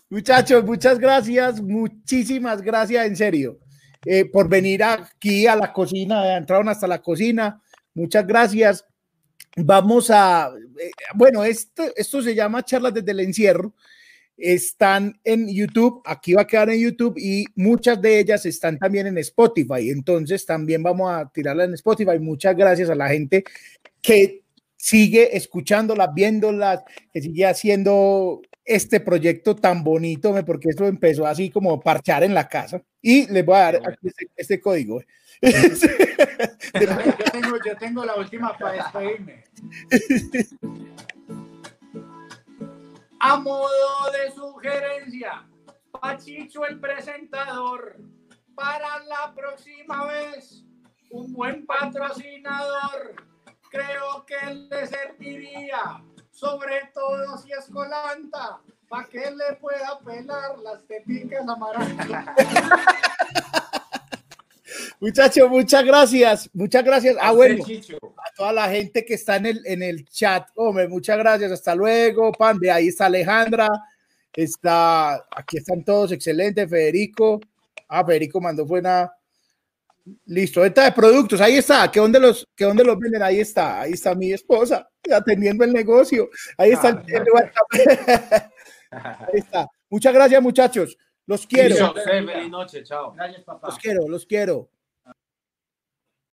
Muchachos, muchas gracias, muchísimas gracias, en serio, eh, por venir aquí a la cocina, entraron hasta la cocina. Muchas gracias. Vamos a, eh, bueno, esto, esto se llama Charlas desde el Encierro. Están en YouTube, aquí va a quedar en YouTube y muchas de ellas están también en Spotify. Entonces también vamos a tirarla en Spotify. Muchas gracias a la gente que sigue escuchándolas, viéndolas, que sigue haciendo este proyecto tan bonito, porque esto empezó así como parchar en la casa. Y les voy a dar aquí este, este código. Yo tengo, yo tengo la última para despedirme. A modo de sugerencia, Pachicho el presentador, para la próxima vez, un buen patrocinador, creo que le serviría, sobre todo si es colanta, para que le pueda pelar las teticas amarantas. Muchachos, muchas gracias, muchas gracias. Ah, A bueno, toda la gente que está en el, en el chat, hombre, muchas gracias. Hasta luego, Pande. Ahí está Alejandra, está, aquí están todos, excelente. Federico, ah, Federico mandó buena. Listo, venta de productos, ahí está. ¿Que dónde los, que dónde los venden? Ahí está, ahí está mi esposa atendiendo el negocio. Ahí está el, el. Ahí está. Muchas gracias, muchachos. Los quiero, feliz noche, chao. Gracias, papá. los quiero, los quiero.